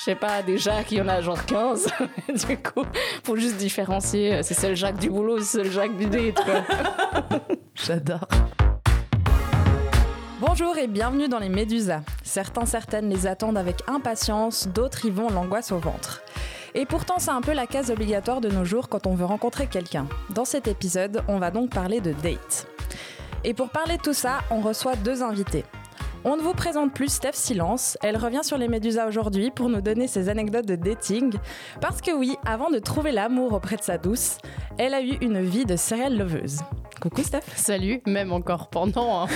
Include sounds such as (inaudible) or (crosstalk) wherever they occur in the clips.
je sais pas, des Jacques, il y en a genre 15. (laughs) du coup, faut juste différencier. C'est le Jacques du boulot, c'est le Jacques du date, quoi. (laughs) J'adore. Bonjour et bienvenue dans les Médusas. Certains, certaines les attendent avec impatience, d'autres y vont l'angoisse au ventre. Et pourtant, c'est un peu la case obligatoire de nos jours quand on veut rencontrer quelqu'un. Dans cet épisode, on va donc parler de date. Et pour parler de tout ça, on reçoit deux invités. On ne vous présente plus Steph Silence. Elle revient sur les Médusas aujourd'hui pour nous donner ses anecdotes de dating. Parce que oui, avant de trouver l'amour auprès de sa douce, elle a eu une vie de serial loveuse. Coucou Steph. Salut, même encore pendant. Hein.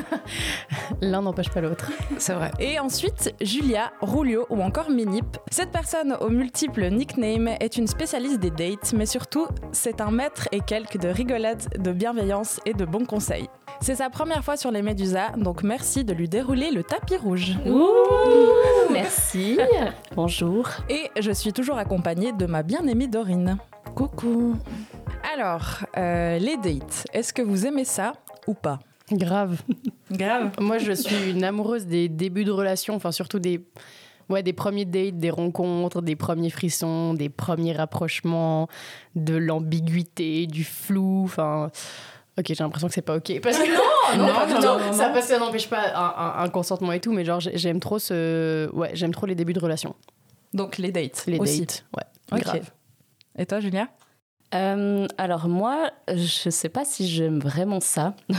(laughs) L'un n'empêche pas l'autre. C'est vrai. Et ensuite, Julia, Rulio ou encore Minip. Cette personne aux multiples nicknames est une spécialiste des dates, mais surtout, c'est un maître et quelques de rigolade, de bienveillance et de bons conseils. C'est sa première fois sur les Médusas, donc merci de lui dérouler le tapis rouge. merci. (laughs) Bonjour. Et je suis toujours accompagnée de ma bien-aimée Dorine. Coucou. Alors, euh, les dates, est-ce que vous aimez ça ou pas? Grave. Grave. (laughs) Moi, je suis une amoureuse des débuts de relations, enfin surtout des, ouais, des premiers dates, des rencontres, des premiers frissons, des premiers rapprochements, de l'ambiguïté, du flou, enfin. Ok, j'ai l'impression que c'est pas ok. Parce que (laughs) (laughs) non, non, non, non, ça, ça n'empêche pas un, consentement et tout, mais genre j'aime trop ce, ouais, j'aime trop les débuts de relation. Donc les dates. Les aussi. dates, ouais. Grave. Et toi, Julia? Euh, alors moi, je sais pas si j'aime vraiment ça. (laughs)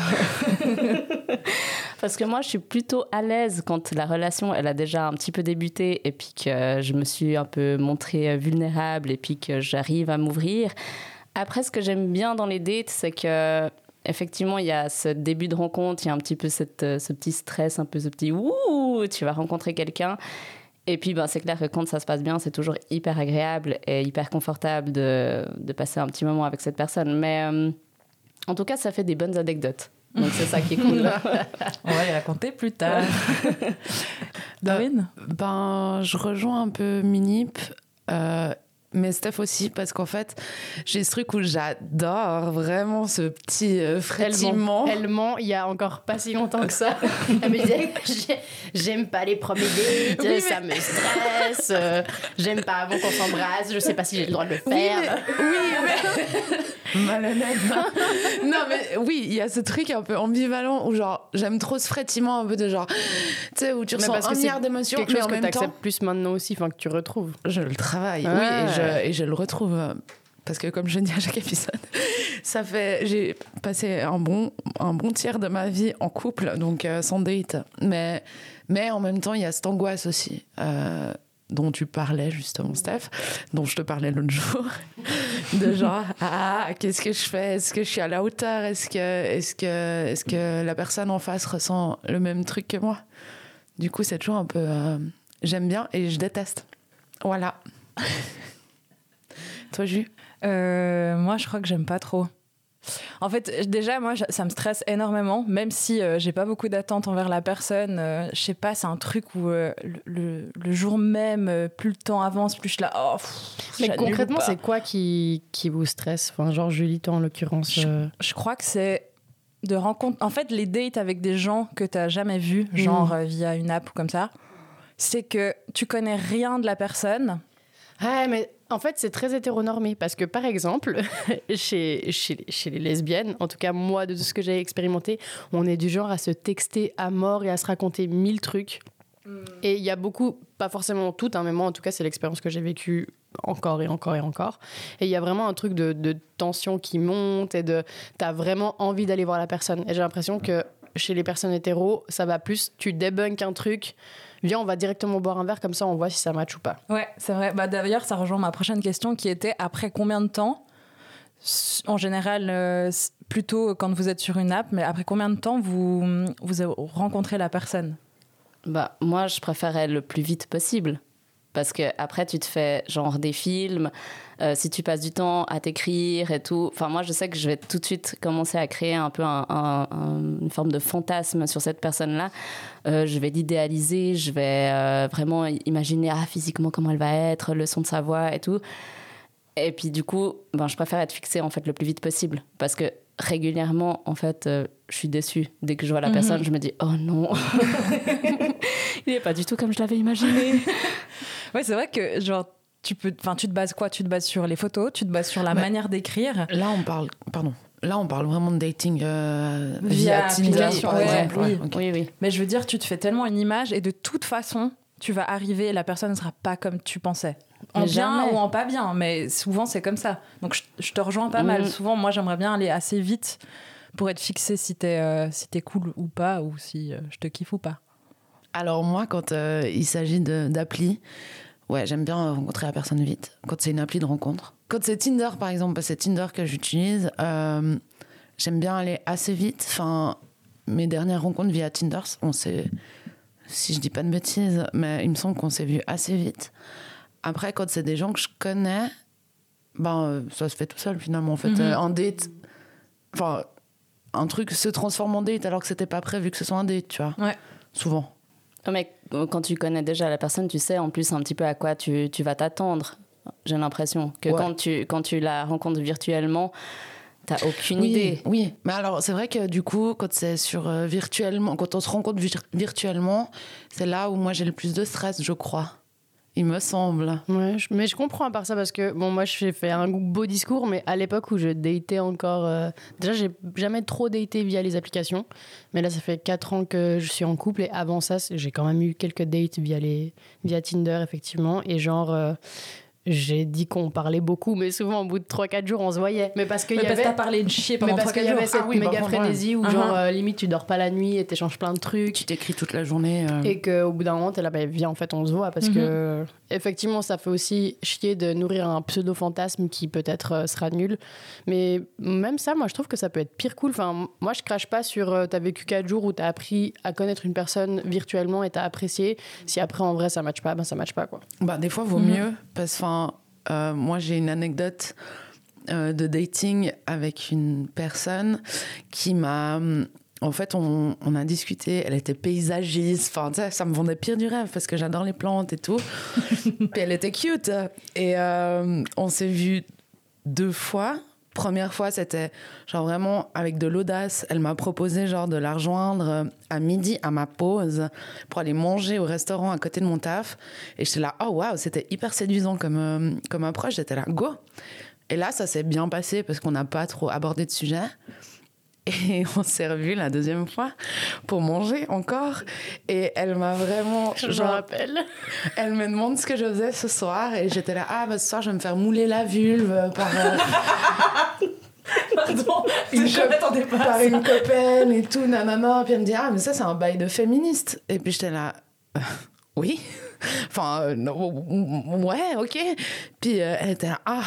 Parce que moi, je suis plutôt à l'aise quand la relation, elle a déjà un petit peu débuté et puis que je me suis un peu montrée vulnérable et puis que j'arrive à m'ouvrir. Après, ce que j'aime bien dans les dates, c'est que effectivement, il y a ce début de rencontre, il y a un petit peu cette, ce petit stress, un peu ce petit ouh, tu vas rencontrer quelqu'un. Et puis, ben, c'est clair que quand ça se passe bien, c'est toujours hyper agréable et hyper confortable de, de, passer un petit moment avec cette personne. Mais euh, en tout cas, ça fait des bonnes anecdotes. Donc, c'est ça qui est cool. (laughs) On va les raconter plus tard. Darwin ben, Je rejoins un peu Minip. Euh, mais Steph aussi, parce qu'en fait, j'ai ce truc où j'adore vraiment ce petit euh, frétillement. Elle ment, il y a encore pas si longtemps que ça. (laughs) Elle me disait J'aime pas les premiers dates, ça me stresse, euh, j'aime pas avant qu'on s'embrasse, je sais pas si j'ai le droit de le faire. Oui, mais. (laughs) Malhonnête. non, mais oui, il y a ce truc un peu ambivalent où, genre, j'aime trop ce frétillement un peu de genre, tu sais, où tu ressens un milliard d'émotions. Quelque chose que tu acceptes plus maintenant aussi, enfin, que tu retrouves. Je le travaille, oui, et je et je le retrouve euh, parce que comme je dis à chaque épisode, (laughs) ça fait j'ai passé un bon un bon tiers de ma vie en couple, donc euh, sans date. Mais mais en même temps, il y a cette angoisse aussi. Euh, dont tu parlais justement, Steph, dont je te parlais l'autre jour, (laughs) de genre ah qu'est-ce que je fais? Est-ce que je suis à la hauteur? Est-ce que est-ce que est-ce que la personne en face ressent le même truc que moi Du coup, c'est toujours un peu j'aime bien et je déteste. Voilà. (laughs) Toi, euh, Moi, je crois que j'aime pas trop. En fait, déjà, moi, ça me stresse énormément, même si euh, j'ai pas beaucoup d'attentes envers la personne. Euh, je sais pas, c'est un truc où le, le, jour même, plus le temps avance, plus je suis là. Oh, Mais concrètement, c'est quoi qui, qui vous stresse? Enfin, genre Julie, toi en l'occurrence. Je, crois que c'est de rencontre. En fait, les dates avec des gens que tu jamais vus, genre via une app ou comme ça, c'est que tu connais rien de la personne. Ouais, mais en fait, c'est très hétéronormé parce que, par exemple, (laughs) chez, chez, chez, les lesbiennes, en tout cas moi, de tout ce que j'ai expérimenté, on est du genre à se texter à mort et à se raconter mille trucs. Hmm. Et il y a beaucoup, pas forcément tout, hein, mais moi, en tout cas, c'est l'expérience que j'ai vécue encore et encore et encore. Et il y a vraiment un truc de, de tension qui monte et de. T'as vraiment envie d'aller voir la personne. Et j'ai l'impression que chez les personnes hétéros, ça va plus. Tu débunkes un truc viens, on va directement boire un verre, comme ça on voit si ça match ou pas. Ouais, c'est vrai. Bah, D'ailleurs, ça rejoint ma prochaine question qui était après combien de temps en général, euh, plutôt quand vous êtes sur une app, mais après combien de temps vous, vous rencontrez la personne? Bah, Moi, je préférais le plus vite possible. Parce que après, tu te fais genre des films, euh, si tu passes du temps à t'écrire et tout. Enfin, moi, je sais que je vais tout de suite commencer à créer un peu une forme de fantasme sur cette personne-là. Euh, je vais l'idéaliser, je vais euh, vraiment imaginer ah, physiquement comment elle va être, le son de sa voix et tout. Et puis, du coup, ben, je préfère être fixée en fait le plus vite possible. Parce que régulièrement, en fait, je suis déçue. Dès que je vois la mhm. personne, je me dis oh non, (laughs) il n'est pas du tout comme je l'avais imaginé. (laughs) Ouais, c'est vrai que genre tu peux, enfin, tu te bases quoi? Tu te bases sur les photos, tu te bases sur la manière d'écrire? Là, on parle, pardon. Là, on parle vraiment de dating euh, via, Tinder, par exemple. Oui. oui, oui. Mais je veux dire, tu te fais tellement une image et de toute façon, tu vas arriver, la personne ne sera pas comme tu pensais. En bien ou en pas bien, mais souvent c'est comme ça. Donc je, te rejoins pas mal. Mm. Souvent, moi, j'aimerais bien aller assez vite pour être fixé si t'es euh, si es cool ou pas, ou si euh, je te kiffe ou pas. Alors moi, quand euh, il s'agit d'appli, ouais, j'aime bien rencontrer la personne vite. Quand c'est une appli de rencontre. Quand c'est Tinder, par exemple, c'est Tinder que j'utilise, j'aime bien aller assez vite. Enfin, mes dernières rencontres via Tinder, on s'est si je dis pas de bêtises, mais il me semble qu'on s'est vu assez vite. Après, quand c'est des gens que je connais, ben, euh, ça se fait tout seul finalement. En fait, mhm. un date, enfin, un truc se transforme en date alors que c'était pas prévu que ce soit un date, tu vois. Ouais. Souvent. Mais quand tu connais déjà la personne, tu sais en plus un petit peu à quoi tu, tu vas t'attendre. J'ai l'impression que quand, tu, quand tu la rencontres virtuellement, T'as aucune idée. Oui, mais alors c'est vrai que du coup, quand c'est sur euh, virtuellement, quand on se rencontre virtuellement, c'est là où moi j'ai le plus de stress, je crois. Il me semble. Mais je comprends à part ça parce que bon, moi j'ai fait un beau discours, mais à l'époque où je datais encore, euh, déjà j'ai jamais trop daté via les applications, mais là ça fait 4 ans que je suis en couple et avant ça j'ai quand même eu quelques dates via les via Tinder effectivement et genre euh, j'ai dit qu'on parlait beaucoup, mais souvent au bout de 3-4 jours, on se voyait. Mais parce qu'il y avait. Parce parlé de chier pendant mais parce qu'il y avait cette ah méga frénésie où, genre, euh, limite, tu dors pas la nuit et t'échanges plein de trucs. Tu t'écris toute la journée. Euh. Et qu'au bout d'un moment, t'es là, bah, viens, en fait, on se voit. Parce mm-hmm. que, effectivement, ça fait aussi chier de nourrir un pseudo-fantasme qui peut-être euh, sera nul. Mais même ça, moi, je trouve que ça peut être pire cool. Enfin, moi, je crache pas sur t'as vécu 4 jours où t'as appris à connaître une personne virtuellement et t'as apprécié. Si après, en vrai, ça matche pas, ben ça matche pas, quoi. Bah, des fois, vaut mm-hmm. mieux. Parce que, euh, moi, j'ai une anecdote euh, de dating avec une personne qui m'a. En fait, on, a discuté. Elle était paysagiste. Enfin, ça, me vendait pire du rêve parce que j'adore les plantes et tout. (laughs) Puis elle était cute. Et euh, on s'est vu deux fois première fois, c'était genre vraiment avec de l'audace. Elle m'a proposé genre de la rejoindre euh, à midi à ma pause pour aller manger au restaurant à côté de mon taf. Et j'étais là, oh waouh, c'était hyper séduisant comme, euh, comme approche. J'étais là, go. Et là, ça s'est bien passé parce qu'on n'a pas trop abordé de sujet. Et (laughs) on s'est revus la deuxième fois pour manger encore. Et elle m'a vraiment. Je me rappelle. Elle me demande ce que je faisais ce soir. Et j'étais là, ah, bah, ce soir, je vais me faire mouler la vulve par. Euh, (laughs) Pardon, une pas par une copaine et tout, nanana. Puis elle me dit, ah, mais ça, c'est un bail de féministe. Et puis j'étais là, euh, oui. (laughs) enfin, euh, ouais, ok. Puis elle était là, ah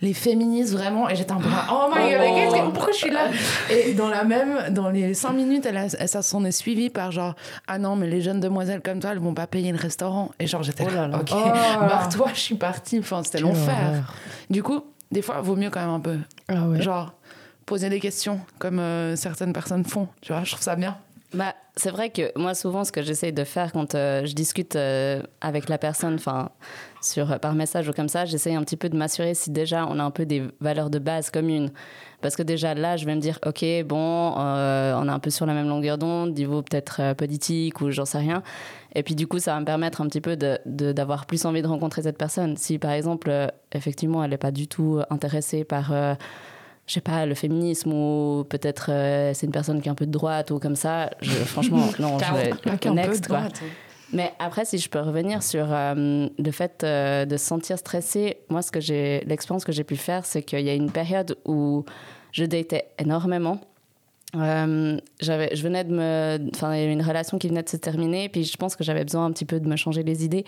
les féministes vraiment et j'étais un peu là oh my god oh. pourquoi je suis là? Et dans la même dans les cinq minutes elle, ça s'en est suivi par genre ah non mais les jeunes demoiselles comme toi elles vont pas payer le restaurant. Et genre j'étais oh là, là ok. Oh. barre-toi je suis partie. Enfin c'était l'enfer. du coup des fois vaut mieux quand même un peu ah ouais. genre poser des questions comme euh, certaines personnes font. Tu vois je trouve ça bien bah, c'est vrai que moi, souvent, ce que j'essaye de faire quand euh, je discute euh, avec la personne, enfin, sur par message ou comme ça, j'essaye un petit peu de m'assurer si déjà on a un peu des valeurs de base communes. Parce que déjà là, je vais me dire, ok, bon, euh, on est un peu sur la même longueur d'onde, niveau peut-être politique ou j'en sais rien. Et puis du coup, ça va me permettre un petit peu d'avoir de, d'avoir plus envie de rencontrer cette personne. Si par exemple, effectivement, elle n'est pas du tout intéressée par je sais pas, le féminisme ou peut-être euh, c'est une personne qui est un peu de droite ou comme ça. Je, (laughs) franchement, non, je vais next, quoi. Mais après, si je peux revenir sur euh, le fait euh, de se sentir stressé, moi, ce que j'ai, l'expérience que j'ai pu faire, c'est qu'il y a une période où je datais énormément. j'avais, je venais de me, enfin, il y avait une relation qui venait de se terminer, puis je pense que j'avais besoin un petit peu de me changer les idées.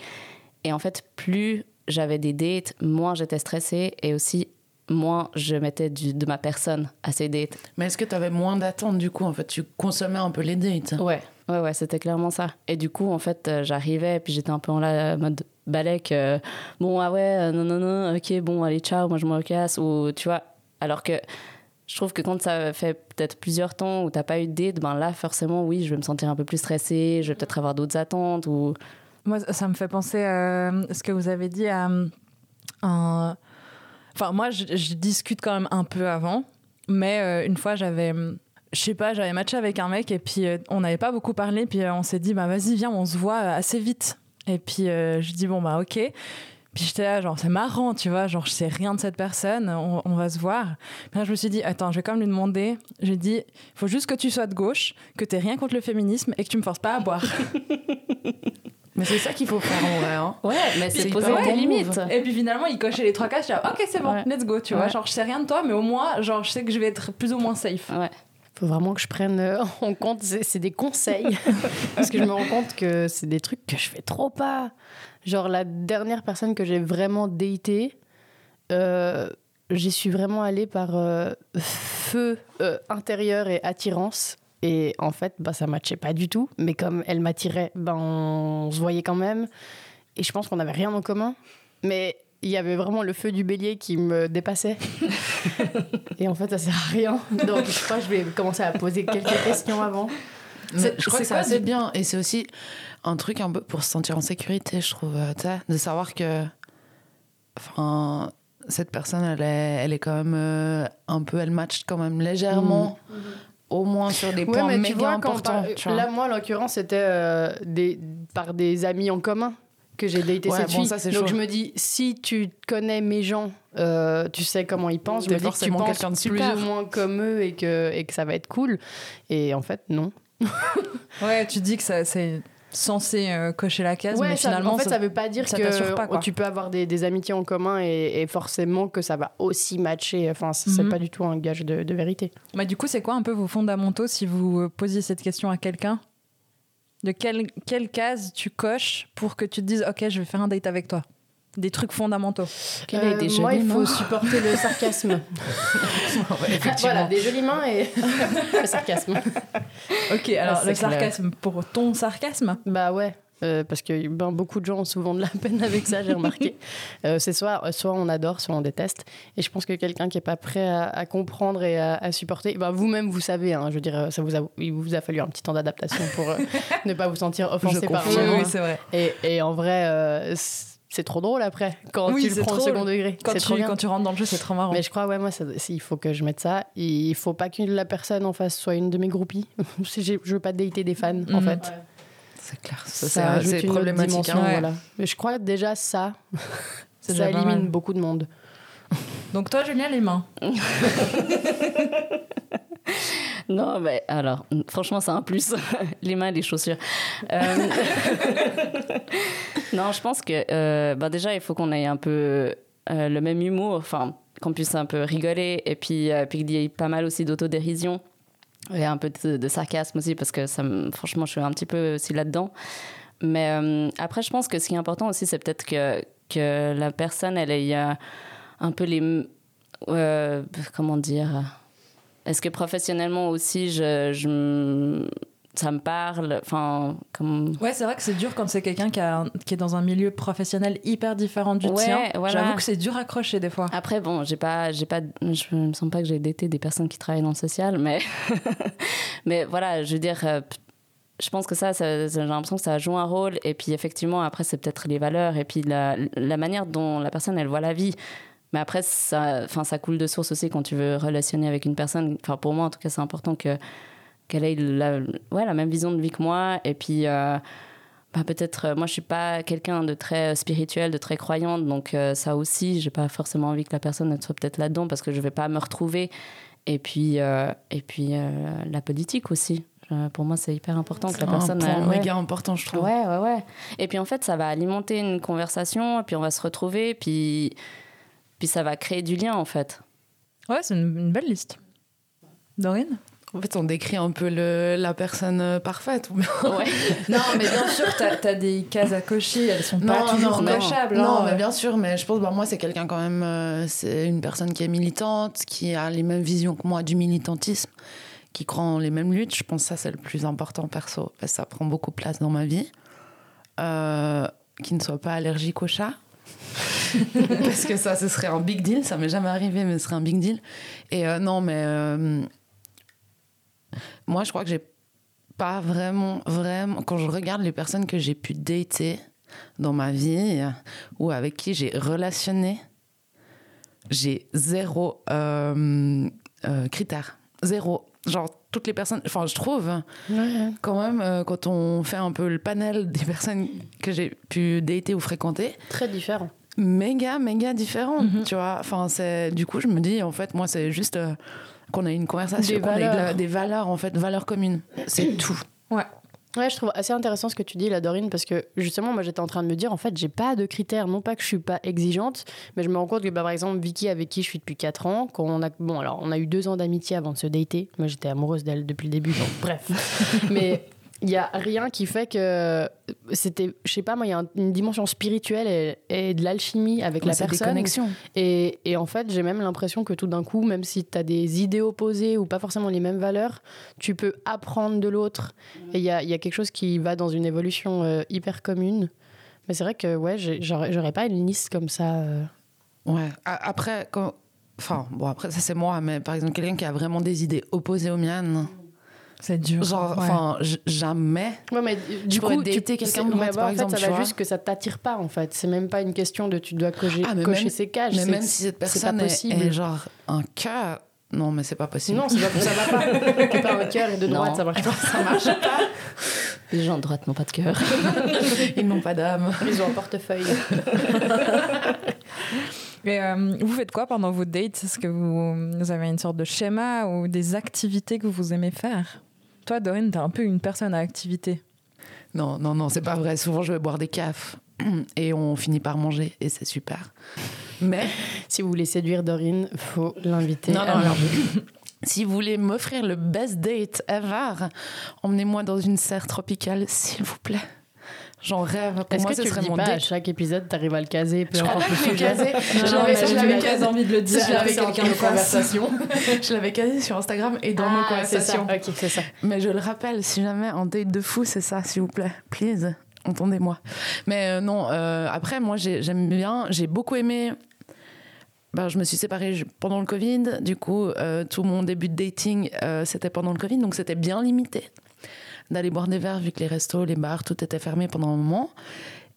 Et en fait, plus j'avais des dates, moins j'étais stressée et aussi moins je mettais de ma personne à ces dates. Mais est-ce que tu avais moins d'attentes du coup En fait, tu consommais un peu les dates Ouais, ouais, ouais, c'était clairement ça. Et du coup, en fait, euh, j'arrivais, puis j'étais un peu en la mode balèque. Euh, bon, ah ouais, euh, non, non, non, ok, bon, allez, ciao, moi je me casse. Ou tu vois, alors que je trouve que quand ça fait peut-être plusieurs temps où t'as pas eu de date, ben là, forcément, oui, je vais me sentir un peu plus stressée, je vais peut-être avoir d'autres attentes. Ou... Moi, ça me fait penser à ce que vous avez dit à un Enfin, moi, je, discute quand même un peu avant, mais euh, une fois, j'avais, je sais pas, j'avais matché avec un mec et puis euh, on n'avait pas beaucoup parlé, puis euh, on s'est dit, bah vas-y, viens, on se voit assez vite. Et puis je dis bon bah ok. Puis j'étais là, genre, c'est marrant, tu vois, genre, je sais rien de cette personne, on, va se voir. Puis là, je me suis dit, attends, je vais quand même lui demander. J'ai dit, il faut juste que tu sois de gauche, que tu rien contre le féminisme et que tu me forces pas à boire. (laughs) Mais c'est ça qu'il faut faire en vrai. Hein. Ouais, mais c'est poser des limites. Et puis finalement, il cochait les trois cases. Là, ok, c'est bon, Ouais. let's go, tu vois. Ouais. Genre, je sais rien de toi, mais au moins, genre, je sais que je vais être plus ou moins safe. Ouais. faut vraiment que je prenne euh, (laughs) en compte, c'est c'est des conseils. (laughs) Parce que je me rends compte que c'est des trucs que je fais trop pas. Genre, la dernière personne que j'ai vraiment datée, euh, j'y suis vraiment allée par euh, feu euh, intérieur et attirance. Et en fait, bah, ça matchait pas du tout. Mais comme elle m'attirait, ben, on se voyait quand même. Et je pense qu'on n'avait rien en commun. Mais il y avait vraiment le feu du bélier qui me dépassait. (laughs) Et en fait, ça sert à rien. Donc, je crois que je vais commencer à poser quelques questions avant. Mais je crois que c'est assez du- bien. Et c'est aussi un truc un peu pour se sentir en sécurité, je trouve. euh, de savoir que. Enfin. Cette personne, elle est, elle est quand même euh, un peu, elle match quand même légèrement, au moins sur des points méga importants. par- tu vois. là, moi, en l'occurrence, c'était euh, des, par des amis en commun que j'ai daté Ouais, cette bon, fille. ça, Donc, chaud. je me dis, si tu connais mes gens, euh, tu sais comment ils pensent. Je me dis que tu penses de plus ou moins comme eux et que, et que ça va être cool. Et en fait, non. (laughs) Ouais, tu dis que ça, c'est censé euh, cocher la case, Ouais, mais ça- finalement, en fait, ça- ça veut pas dire ça que pas, tu peux avoir des, des amitiés en commun et, et forcément que ça va aussi matcher. Enfin, c'est Mhm. pas du tout un gage de, de vérité. Bah, du coup, c'est quoi un peu vos fondamentaux si vous euh, posiez cette question à quelqu'un? De quelle, quelle case tu coches pour que tu te dises, ok, je vais faire un date avec toi? Des trucs fondamentaux. Euh, moi, il faut supporter le sarcasme. (laughs) voilà, des jolies mains et (laughs) le sarcasme. Ok, alors c'est le clair. sarcasme pour ton sarcasme Bah ouais. euh, parce que ben, beaucoup de gens ont souvent de la peine avec ça, j'ai remarqué. (laughs) Euh, c'est soit, soit on adore, soit on déteste. Et je pense que quelqu'un qui est pas prêt à, à comprendre et à, à supporter, ben, vous-même vous savez, hein, je veux dire, ça vous a, il vous a fallu un petit temps d'adaptation pour euh, ne pas vous sentir offensé par confirme. moi. Oui, c'est vrai. Et, et en vrai, euh, c'est trop drôle après, quand Oui, tu le prends au second degré. Quand C'est trop tu, bien. quand tu rentres dans le jeu, c'est trop marrant. Mais je crois, ouais, moi, ça- il faut que je mette ça. Il faut pas que la personne en face soit une de mes groupies. (laughs) Je veux pas dater des fans, en Mhm. fait. C'est clair, Ça, ça, c'est- problématique. dimension, hein. Ouais. voilà. Mais je crois que déjà ça, (laughs) ça déjà élimine beaucoup de monde. Donc toi, Julien, les mains. (laughs) (laughs) Non, mais alors, franchement, c'est un plus. (laughs) les mains les chaussures. Euh, (laughs) non, je pense que euh, bah déjà, il faut qu'on ait un peu euh, le même humour, enfin, qu'on puisse un peu rigoler, et puis, puis qu'il y ait pas mal aussi d'autodérision et un peu de, sarcasme aussi, parce que ça me- franchement, je suis un petit peu aussi là-dedans. Mais après, je pense que ce qui est important aussi, c'est peut-être que, que la personne, elle ait un peu les. comment dire Est-ce que professionnellement aussi, je, ça me parle? Enfin, comme. Ouais, c'est vrai que c'est dur quand c'est quelqu'un qui, a- qui est dans un milieu professionnel hyper différent du Ouais, tien. voilà. J'avoue que c'est dur à crocher des fois. Après, bon, j'ai pas, j'ai pas, je me sens pas que j'ai daté des personnes qui travaillent dans le social, mais, (laughs) mais voilà, je veux dire, euh, je pense que ça, ça- j'ai l'impression que ça joue un rôle. Et puis, effectivement, après, c'est peut-être les valeurs et puis la, la manière dont la personne, elle voit la vie. Mais après, ça, enfin, ça coule de source aussi quand tu veux relationner avec une personne. Enfin, pour moi, en tout cas, c'est important que qu'elle ait la, ouais, la même vision de vie que moi. Et puis, euh, bah, peut-être, euh, moi, je suis pas quelqu'un de très spirituel, de très croyante. Donc, euh, ça aussi, j'ai pas forcément envie que la personne soit peut-être là-dedans parce que je vais pas me retrouver. Et puis, euh, et puis euh, la politique aussi. Euh, pour moi, c'est hyper important que C'est la un personne. euh, ouais. méga important, je trouve. Ouais, ouais, ouais. Et puis en fait, ça va alimenter une conversation, et puis on va se retrouver, puis, puis ça va créer du lien en fait. Ouais, c'est une, une belle liste. Dorine? En fait, on décrit un peu le, la personne euh, parfaite. (laughs) Ouais. (laughs) Non, mais bien sûr, t'as as des cases à cocher, elles sont pas Non, toujours non, non. hein. mais bien sûr, mais je pense, bah, moi, c'est quelqu'un quand même, euh, c'est une personne qui est militante, qui a les mêmes visions que moi du militantisme, qui croit en les mêmes luttes. Je pense que ça, c'est le plus important perso, parce que ça prend beaucoup de place dans ma vie. Euh, qui ne soit pas allergique au chat. (laughs) parce que ça, ce serait un big deal. Ça m'est jamais arrivé, mais ce serait un big deal. Et euh, non, mais euh, moi, je crois que j'ai pas vraiment, vraiment. Quand je regarde les personnes que j'ai pu dater dans ma vie ou avec qui j'ai relationné, j'ai zéro euh, critère. Zéro. Genre, toutes les personnes. Enfin, je trouve quand même euh, quand on fait un peu le panel des personnes que j'ai pu dater ou fréquenter. Très différent. Méga, méga différent, mhm. tu vois. Enfin, c'est du coup, je me dis en fait, moi, c'est juste euh, qu'on a une conversation, des valeurs. des valeurs en fait, valeurs communes. C'est (clears throat) tout. Ouais. Ouais, je trouve assez intéressant ce que tu dis là, Dorine, parce que justement, moi j'étais en train de me dire, en fait, j'ai pas de critères. Non pas que je suis pas exigeante, mais je me rends compte que, bah, par exemple, Vicky, avec qui je suis depuis 4 ans, quand on a. Bon, alors, on a eu deux ans d'amitié avant de se dater. Moi, j'étais amoureuse d'elle depuis le début, donc bref. (laughs) mais il y a rien qui fait que c'était je sais pas moi il y a une dimension spirituelle et, de l'alchimie avec la personne des connexions. Et, et en fait j'ai même l'impression que tout d'un coup même si tu as des idées opposées ou pas forcément les mêmes valeurs tu peux apprendre de l'autre et il y a, y a, quelque chose qui va dans une évolution euh, hyper commune mais c'est vrai que ouais j'aurais pas une liste comme ça euh. ouais après quand enfin bon après ça c'est moi mais par exemple quelqu'un qui a vraiment des idées opposées aux miennes c'est dur. Genre, enfin, jamais. Ouais, mais du coup, dater quelqu'un de par exemple. ça va juste que ça t'attire pas, en fait. C'est même pas une question de tu dois cocher, ah, cocher ses cages. Mais même si cette personne possible. Est, genre un cœur. Non, mais c'est pas possible. Non, ça va pas. pas un cœur et de droite, ça marche pas. (laughs) Ça marche pas. Les gens de droite n'ont pas de cœur. (laughs) Ils n'ont pas d'âme. Ils ont un portefeuille. (laughs) Mais euh, vous faites quoi pendant vos dates? Est-ce que vous, vous, avez une sorte de schéma ou des activités que vous aimez faire? Toi, Dorine, t'es un peu une personne à activité. Non, non, non, c'est pas vrai. Souvent, je vais boire des cafes (clears throat) et on finit par manger et c'est super. Mais (laughs) si vous voulez séduire Dorine, faut l'inviter. Non, non, (clears throat) Si vous voulez m'offrir le best date ever, emmenez-moi dans une serre tropicale, s'il vous plaît. J'en rêve. Est-ce que ce tu serait mon pas à chaque épisode, t'arrives à le caser, peu importe le sujet? J'avais quasi envie de le dire. Je l'avais quelqu'un de conversation. (laughs) je l'avais casé sur Instagram et dans nos ah, conversations. Ok, c'est ça. Mais je le rappelle, si jamais un date de fou, c'est ça, s'il vous plaît. Please, entendez-moi. Mais euh, non, euh, après, moi, j'aime bien, j'ai beaucoup aimé ben, je me suis séparée pendant le Covid. Du coup, euh, tout mon début de dating, c'était pendant le Covid, donc c'était bien limité d'aller boire des verres vu que les restos, les bars, tout était fermé pendant un moment.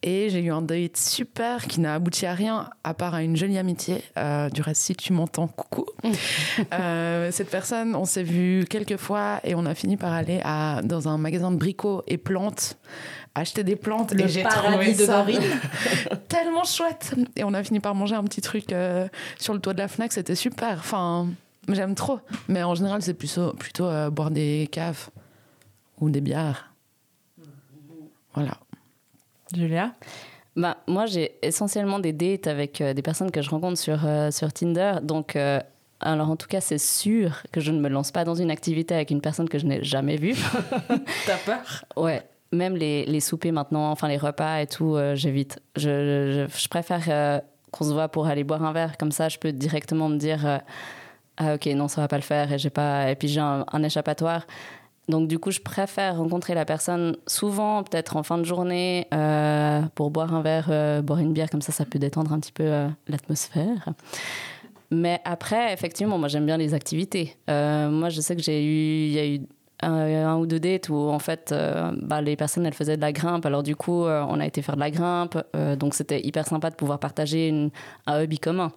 Et j'ai eu un date super qui n'a abouti à rien à part à une jolie amitié. Euh, du reste, si tu m'entends, coucou. (laughs) euh, cette personne, on s'est vu quelques fois et on a fini par aller à, dans un magasin de bricots et plantes acheter des plantes le et j'ai trouvé de ça (laughs) tellement chouette et on a fini par manger un petit truc euh, sur le toit de la Fnac c'était super enfin j'aime trop mais en général c'est plutôt plutôt boire des caves ou des bières. Voilà. Julia? Bah, Moi, j'ai essentiellement des dates avec euh, des personnes que je rencontre sur, euh, sur Tinder. Donc, euh, alors en tout cas, c'est sûr que je ne me lance pas dans une activité avec une personne que je n'ai jamais vue. (laughs) T'as peur? Ouais. Même les, les, soupers maintenant, enfin les repas et tout, j'évite. Je, je, je, préfère qu'on se voit pour aller boire un verre. Comme ça, je peux directement me dire Ah, ok, non, ça va pas le faire. Et, j'ai pas... et puis j'ai un, un échappatoire. Donc du coup, je préfère rencontrer la personne souvent, peut-être en fin de journée, euh, pour boire un verre, euh, boire une bière, comme ça, ça peut détendre un petit peu euh, l'atmosphère. Mais après, effectivement, moi j'aime bien les activités. moi, je sais que j'ai eu, il y a eu un, ou deux dates où en fait, bah, les personnes elles faisaient de la grimpe. Alors du coup, on a été faire de la grimpe, donc c'était hyper sympa de pouvoir partager un hobby commun.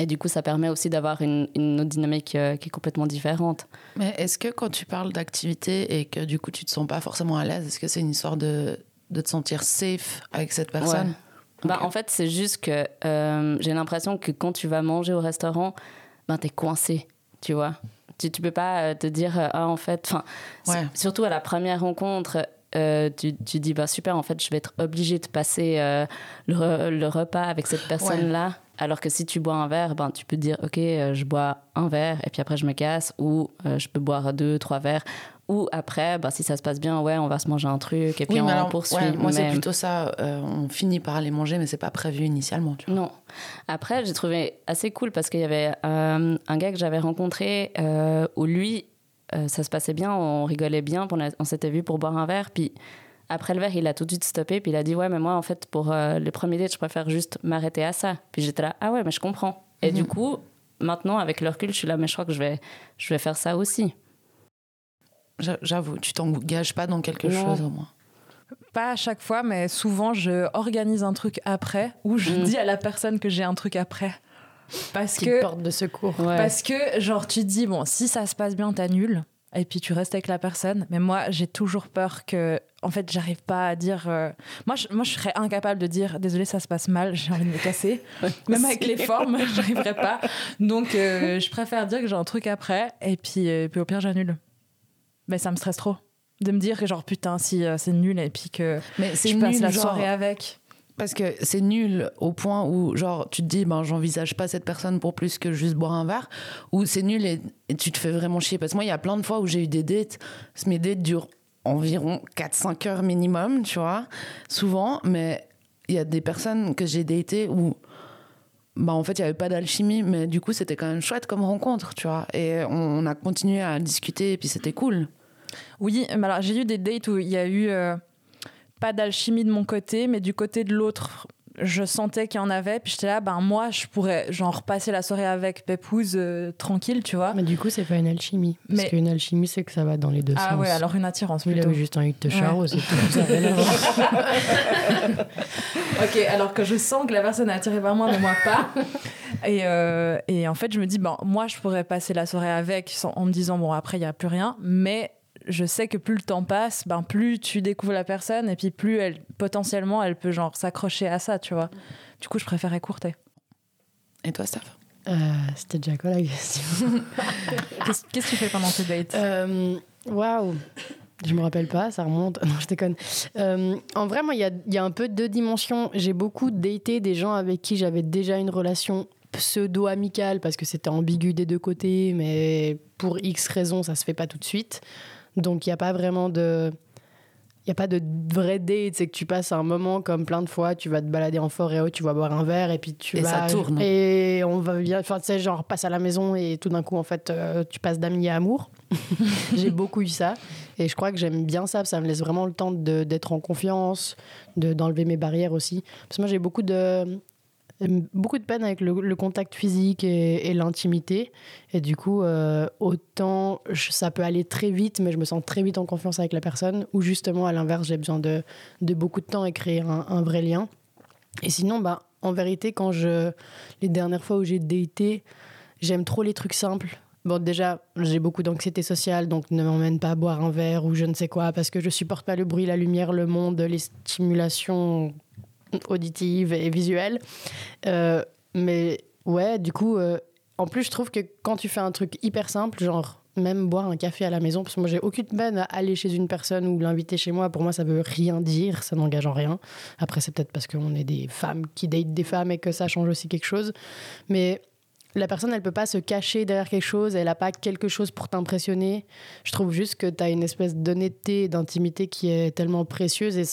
Et du coup, ça permet aussi d'avoir une, autre dynamique euh, qui est complètement différente. Mais est-ce que quand tu parles d'activité et que du coup tu te sens pas forcément à l'aise, est-ce que c'est une histoire de, de te sentir safe avec cette personne? Bah, En fait, c'est juste que euh, j'ai l'impression que quand tu vas manger au restaurant, ben, tu es coincé, tu vois. Tu, tu peux pas euh, te dire, ah, en fait, ouais. surtout à la première rencontre, tu, tu dis, bah, super, en fait, je vais être obligée de passer le, le, repas avec cette personne-là. Alors que si tu bois un verre, ben, tu peux te dire, OK, euh, je bois un verre et puis après je me casse, ou euh, je peux boire deux, trois verres. Ou après, ben, si ça se passe bien, ouais, on va se manger un truc et puis on poursuit. moi, c'est plutôt ça. Euh, on finit par aller manger, mais c'est pas prévu initialement. Tu vois. Non. Après, j'ai trouvé assez cool parce qu'il y avait un gars que j'avais rencontré où lui, ça se passait bien, on rigolait bien, on s'était vu pour boire un verre, puis après le verre, il a tout de suite stoppé, puis il a dit Ouais, mais moi, en fait, pour euh, les premiers dates, je préfère juste m'arrêter à ça. Puis j'étais là Ah ouais, mais je comprends. Et du mhm. coup, maintenant, avec le recul, je suis là, mais je crois que je vais, je vais faire ça aussi. J'avoue, tu t'engages pas dans quelque chose au moins pas à chaque fois, mais souvent je organise un truc après ou je mhm. dis à la personne que j'ai un truc après. Parce que porte de secours. Parce que genre tu dis bon si ça se passe bien t'annules et puis tu restes avec la personne. Mais moi, j'ai toujours peur que, en fait, j'arrive pas à dire. euh, Moi, je, moi, je serais incapable de dire désolé, ça se passe mal, j'ai envie de me casser. (laughs) Même avec les formes, (laughs) j'arriverais pas. (laughs) Donc, euh, je préfère dire que j'ai un truc après, et puis, euh, puis au pire, j'annule. Mais ça me stresse trop de me dire que genre putain si euh, c'est nul et puis que Mais je passe nul, la genre, soirée avec. Parce que c'est nul au point où, genre, tu te dis, ben, j'envisage pas cette personne pour plus que juste boire un verre, ou c'est nul et, tu te fais vraiment chier. Parce que moi, il y a plein de fois où j'ai eu des dates, mes dates durent environ 4-5 heures minimum, tu vois, souvent, mais il y a des personnes que j'ai datées où, bah, en fait, il n'y avait pas d'alchimie, mais du coup, c'était quand même chouette comme rencontre, tu vois, et on, on a continué à discuter, et puis c'était cool. Oui, mais alors j'ai eu des dates où il y a eu euh, pas d'alchimie de mon côté, mais du côté de l'autre, je sentais qu'il y en avait. Puis j'étais là, ben moi, je pourrais genre passer la soirée avec Pépouze euh, tranquille, tu vois. Mais du coup, c'est pas une alchimie. Parce Mais- qu'une alchimie, c'est que ça va dans les deux Ah sens. ouais, alors une attirance Il plutôt. avait juste envie de te c'est tout. (laughs) Ok, alors que je sens que la personne est attirée par moi, mais moi pas. (laughs) Et, euh, et en fait, je me dis, bon, moi, je pourrais passer la soirée avec sans- en me disant, bon, après, il n'y a plus rien. Mais je sais que plus le temps passe, ben, plus tu découvres la personne et puis plus elle, potentiellement, elle peut genre s'accrocher à ça, tu vois. Du coup, je préfère écourter. Et toi, Steph? Euh, C'était déjà quoi la question? (laughs) Qu'est-ce que tu fais pendant tes dates? Euh, Waouh je me rappelle pas, ça remonte. (laughs) Non, je déconne. Euh, en vrai, moi, il y a, il y a un peu deux dimensions. J'ai beaucoup daté des gens avec qui j'avais déjà une relation pseudo-amicale parce que c'était ambigu des deux côtés, mais pour X raisons, ça se fait pas tout de suite. Donc, il n'y a pas vraiment de. Il n'y a pas de vrai date, c'est que tu passes un moment comme plein de fois, tu vas te balader en forêt tu vas boire un verre et puis tu Et vas. ça tourne. Et on va bien. Enfin, tu sais, genre, passe à la maison et tout d'un coup, en fait, euh, tu passes d'ami à amour. (laughs) J'ai beaucoup eu ça. Et je crois que j'aime bien ça, ça me laisse vraiment le temps de- d'être en confiance, de- d'enlever mes barrières aussi. Parce que moi, j'ai beaucoup de, beaucoup de peine avec le, contact physique et, l'intimité. Et du coup, euh, autant ça peut aller très vite, mais je me sens très vite en confiance avec la personne, ou justement, à l'inverse, j'ai besoin de, beaucoup de temps et créer un, un vrai lien. Et sinon, bah, en vérité, quand je, les dernières fois où j'ai daté, j'aime trop les trucs simples. Bon, déjà, j'ai beaucoup d'anxiété sociale, donc ne m'emmène pas à boire un verre ou je ne sais quoi, parce que je supporte pas le bruit, la lumière, le monde, les stimulations auditives et visuelles. Euh, mais ouais, du coup, euh, en plus, je trouve que quand tu fais un truc hyper simple, genre même boire un café à la maison, parce que moi j'ai aucune peine à aller chez une personne ou l'inviter chez moi, pour moi ça veut rien dire, ça n'engage en rien. Après, c'est peut-être parce qu'on est des femmes qui datent des femmes et que ça change aussi quelque chose. Mais la personne, elle peut pas se cacher derrière quelque chose, elle a pas quelque chose pour t'impressionner. Je trouve juste que tu as une espèce d'honnêteté et d'intimité qui est tellement précieuse et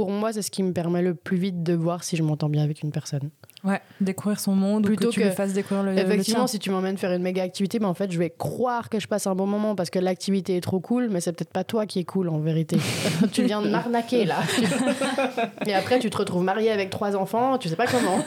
pour moi, c'est ce qui me permet le plus vite de voir si je m'entends bien avec une personne. Ouais, découvrir son monde Plutôt ou que tu que- lui fasses découvrir le, Effectivement, si tu m'emmènes faire une méga activité, ben en fait, je vais croire que je passe un bon moment parce que l'activité est trop cool, mais c'est peut-être pas toi qui est cool en vérité. (laughs) tu viens de m'arnaquer là. (laughs) Et après, tu te retrouves marié avec trois enfants, tu sais pas comment.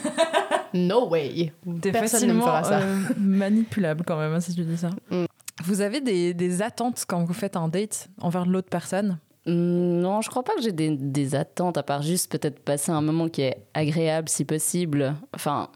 No way. T'es Personne ne me facilement fera ça. euh, manipulable quand même, hein, si tu dis ça. Mm. Vous avez des, des attentes quand vous faites un date envers l'autre personne? Non, je crois pas que j'ai des, des attentes, à part juste peut-être passer un moment qui est agréable si possible. Enfin,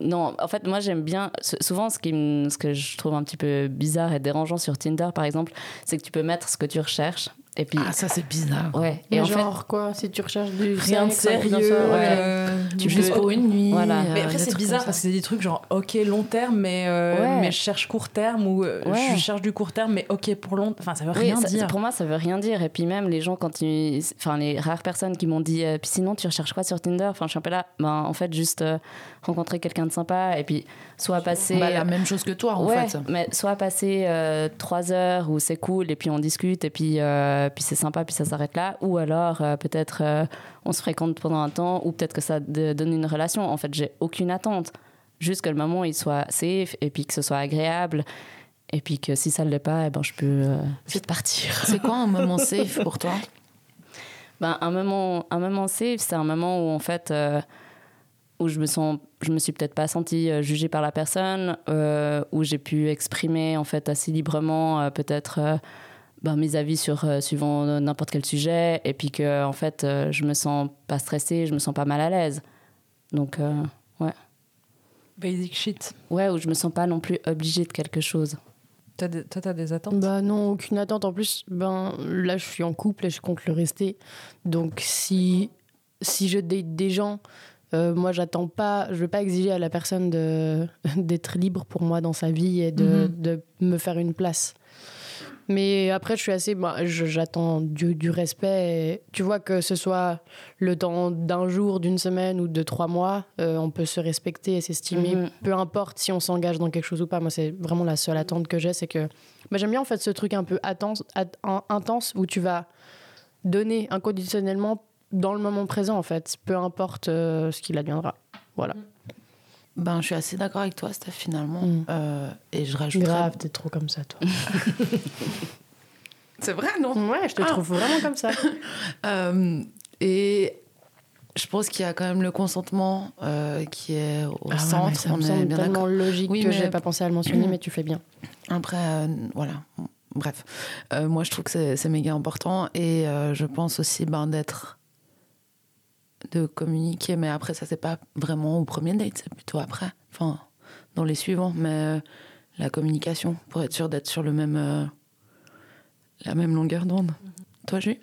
non, en fait, moi j'aime bien. Souvent, ce, qui ce que je trouve un petit peu bizarre et dérangeant sur Tinder, par exemple, c'est que tu peux mettre ce que tu recherches. Et puis, Ah, ça, c'est bizarre. ouais. Et en fait, genre quoi, si tu recherches du Rien de sérieux. ça, ouais. euh, Tu juste peux- pour une nuit. Voilà. Mais euh, après, des c'est bizarre parce que c'est des trucs genre, ok, long terme, mais, euh, Ouais. mais je cherche court terme ou euh, Ouais. je cherche du court terme, mais ok pour long. Enfin, ça veut Oui, rien ça- dire. Pour moi, ça veut rien dire. Et puis même les gens, quand ils, enfin les rares personnes qui m'ont dit, euh, puis sinon tu recherches quoi sur Tinder? Enfin, je suis un peu là. Ben, en fait, juste euh, rencontrer quelqu'un de sympa et puis soit passer. Bah, la même chose que toi, en ouais, fait. mais soit passer euh, trois heures où c'est cool et puis on discute et puis, euh, puis c'est sympa puis ça s'arrête là. Ou alors euh, peut-être euh, on se fréquente pendant un temps ou peut-être que ça donne une relation. En fait, j'ai aucune attente. Juste que le moment il soit safe et puis que ce soit agréable. Et puis que si ça ne l'est pas, eh ben, je peux vite partir. (laughs) C'est quoi un moment safe pour toi? Ben, un moment, un moment safe, c'est un moment où en fait, où je me sens, je me suis peut-être pas sentie jugée par la personne, euh, où j'ai pu exprimer en fait assez librement euh, peut-être euh, ben, mes avis sur euh, suivant n'importe quel sujet, et puis que en fait, euh, je me sens pas stressée, je me sens pas mal à l'aise. Donc euh, Basic shit. ouais, où je me sens pas non plus obligée de quelque chose. Toi, tu as des attentes? Bah non, aucune attente. En plus, ben, là, je suis en couple et je compte le rester. Donc, si, si je date des gens, euh, moi, j'attends pas, je veux pas exiger à la personne de, (laughs) d'être libre pour moi dans sa vie et de, Mhm. de me faire une place. Mais après, je suis assez. bah, j'attends du, du respect. et tu vois, que ce soit le temps d'un jour, d'une semaine ou de trois mois, euh, on peut se respecter et s'estimer. Mhm. Peu importe si on s'engage dans quelque chose ou pas. Moi, c'est vraiment la seule attente que j'ai. C'est que. bah, j'aime bien, en fait, ce truc un peu intense, intense où tu vas donner inconditionnellement dans le moment présent, en fait. Peu importe euh, ce qu'il adviendra. Voilà. Ben, je suis assez d'accord avec toi, Steph, finalement. Mm. Euh, et je rajouterais... Grave, t'es trop comme ça, toi. (laughs) C'est vrai, non? Ouais, je te Ah. trouve vraiment comme ça. (laughs) Euh, et je pense qu'il y a quand même le consentement euh, qui est au Ah ouais, centre. ça me on est semble bien tellement logique Oui, que mais- j'ai pas pensé à le mentionner, mais tu fais bien. (clears throat) Après, euh, voilà. Bref. Euh, moi, je trouve que c'est méga important. Et euh, je pense aussi ben, d'être. De communiquer. Mais après, ça, c'est pas vraiment au premier date, c'est plutôt après. Enfin, dans les suivants. Mais euh, la communication, pour être sûr d'être sur le même. euh, la même longueur d'onde. Toi, Jules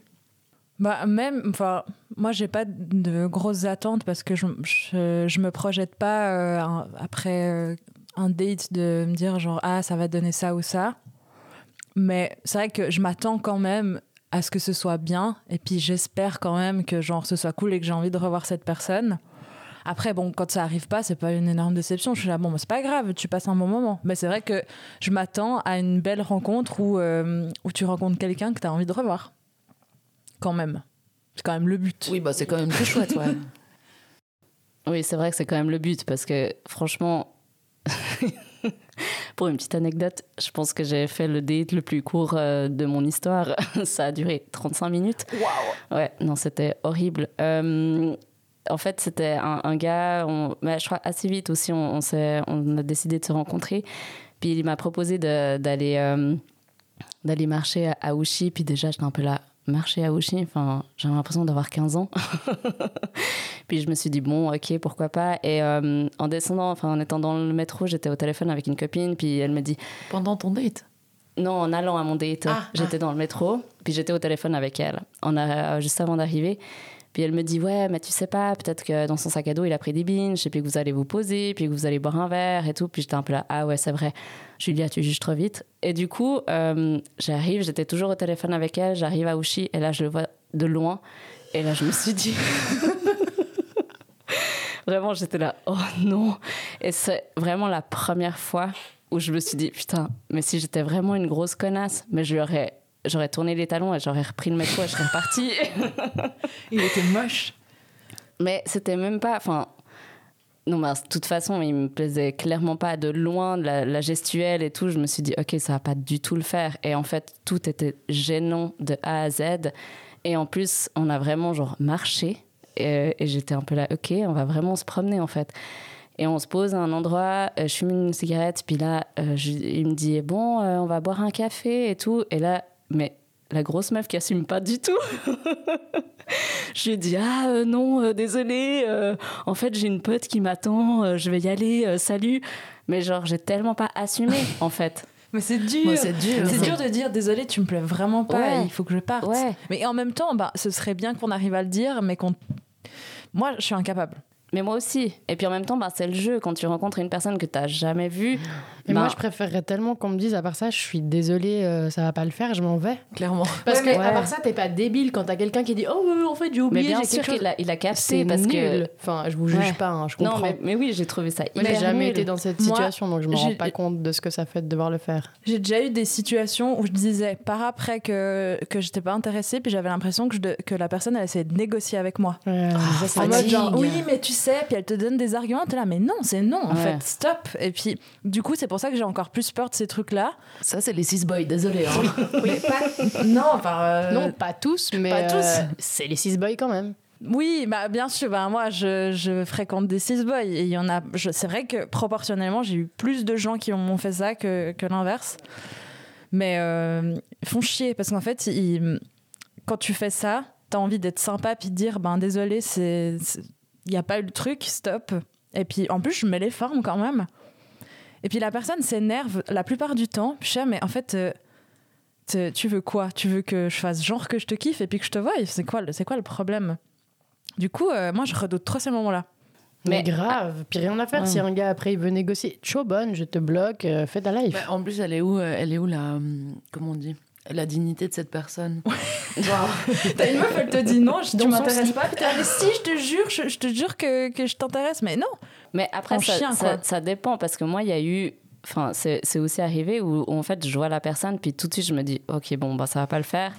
Bah, même, enfin, moi, j'ai pas de grosses attentes parce que je, je, je me projette pas euh, un- après euh, un date de me dire genre, ah, ça va donner ça ou ça. Mais c'est vrai que je m'attends quand même à ce que ce soit bien. Et puis, j'espère quand même que genre, ce soit cool et que j'ai envie de revoir cette personne. Après, bon, quand ça arrive pas, c'est pas une énorme déception. Je suis là, bon, bah, c'est pas grave, tu passes un bon moment. Mais c'est vrai que je m'attends à une belle rencontre où, euh, où tu rencontres quelqu'un que tu as envie de revoir. Quand même. C'est quand même le but. Oui, bah, c'est quand même plus chouette, ouais. (laughs) Oui, c'est vrai que c'est quand même le but parce que franchement, (laughs) pour une petite anecdote, je pense que j'ai fait le date le plus court euh, de mon histoire. (laughs) Ça a duré 35 minutes. Waouh Ouais, non, c'était horrible. Euh, en fait, c'était un, un gars, on, bah, je crois assez vite aussi, on, on, on a décidé de se rencontrer. Puis il m'a proposé d'aller euh, d'aller marcher à Aouchi. Puis déjà, j'étais un peu là, marcher à Aouchi, enfin, j'avais l'impression d'avoir 15 ans. (laughs) Puis je me suis dit, bon, ok, pourquoi pas. Et euh, en descendant, enfin, en étant dans le métro, j'étais au téléphone avec une copine, puis elle me dit, Pendant ton date? Non, en allant à mon date, Ah, j'étais dans le métro, puis j'étais au téléphone avec elle, en a- juste avant d'arriver. Puis elle me dit, ouais, mais tu sais pas, peut-être que dans son sac à dos, il a pris des binges, et puis que vous allez vous poser, puis que vous allez boire un verre et tout. Puis j'étais un peu là, ah ouais, c'est vrai. Julia, tu juges trop vite. Et du coup, euh, j'arrive, j'étais toujours au téléphone avec elle, j'arrive à Uchi, et là, je le vois de loin. Et là, je me suis dit. (laughs) vraiment, j'étais là, oh non. Et c'est vraiment la première fois où je me suis dit, putain, mais si j'étais vraiment une grosse connasse, mais je lui aurais. J'aurais tourné les talons et j'aurais repris le métro et je serais repartie. (laughs) Il était moche. Mais c'était même pas. Enfin. Non, mais de toute façon, il me plaisait clairement pas de loin, de la, la gestuelle et tout. Je me suis dit, ok, ça va pas du tout le faire. Et en fait, tout était gênant de A à Z. Et en plus, on a vraiment genre marché. Et, et j'étais un peu là, ok, on va vraiment se promener en fait. Et on se pose à un endroit, euh, je fume une cigarette, puis là, euh, je- il me dit, bon, euh, on va boire un café et tout. Et là, mais la grosse meuf qui assume pas du tout. (laughs) je lui dis, ah euh, non, euh, désolé, euh, en fait, j'ai une pote qui m'attend, euh, je vais y aller, euh, salut. Mais genre, j'ai tellement pas assumé, en fait. (laughs) Mais c'est dur. C'est dur. C'est dur de dire désolé, tu me plais vraiment pas, Ouais. il faut que je parte. Ouais. Mais en même temps, bah, ce serait bien qu'on arrive à le dire, mais qu'on. Moi, je suis incapable. Mais moi aussi. Et puis en même temps, bah, c'est le jeu. Quand tu rencontres une personne que tu n'as jamais vue, Et bah, moi, je préférerais tellement qu'on me dise, à part ça, je suis désolée, euh, ça va pas le faire, je m'en vais. Clairement. Parce Ouais, que, mais- à part ça, t'es pas débile quand t'as quelqu'un qui dit Oh, en fait, j'ai mais oublié, bien j'ai sûr chose. qu'il a, il a capté parce nul. que. Enfin, je vous juge Ouais. pas, hein, je comprends. Non, mais, mais oui, j'ai trouvé ça hyper j'ai jamais nul. été dans cette Moi, situation, donc je me rends pas compte de ce que ça fait de devoir le faire. J'ai déjà eu des situations où je disais par après que, que j'étais pas intéressée, puis j'avais l'impression que, je que la personne elle essayait de négocier avec moi. Ouais, ça, c'est En mode genre, oui, mais tu sais, puis elle te donne des arguments, t'es là, mais non, c'est non, en Ouais. fait, stop. Et puis, du coup, c'est pour ça que j'ai encore plus peur de ces trucs-là. Ça, c'est les six boys, désolé. Hein. Oui, pas. Non, enfin. euh, Non, pas tous, mais pas tous. euh, c'est les six boys quand même. Oui, bah, bien sûr. Bah, moi, je, je fréquente des six boys. Et il y en a. C'est vrai que proportionnellement, j'ai eu plus de gens qui m'ont fait ça que, que l'inverse. Mais euh, ils font chier parce qu'en fait, ils- quand tu fais ça, t'as envie d'être sympa puis de dire ben désolé, c'est il n'y a pas eu le truc, stop. Et puis en plus, je mets les formes quand même. Et puis la personne s'énerve la plupart du temps. Je sais, mais en fait, euh, tu veux quoi? Tu veux que je fasse genre que je te kiffe et puis que je te voie? C'est quoi, c'est quoi le problème? Du coup, euh, moi, je redoute trop ces moments-là. Mais, grave, puis rien à faire. Si un gars après il veut négocier, chaud bonne, je te bloque, euh, fais ta life. Bah, en plus, elle est où, elle est où la, hum, comment on dit, la dignité de cette personne. (laughs) (laughs) T'as une meuf, elle te dit non, je, tu m'intéresses pas. mais si, je te jure, je, te jure que, que je t'intéresse, mais non. Mais après, ça, ça, ça, dépend parce que moi, il y a eu enfin c'est aussi arrivé où, en fait je vois la personne puis tout de suite je me dis ok bon bah ça va pas le faire.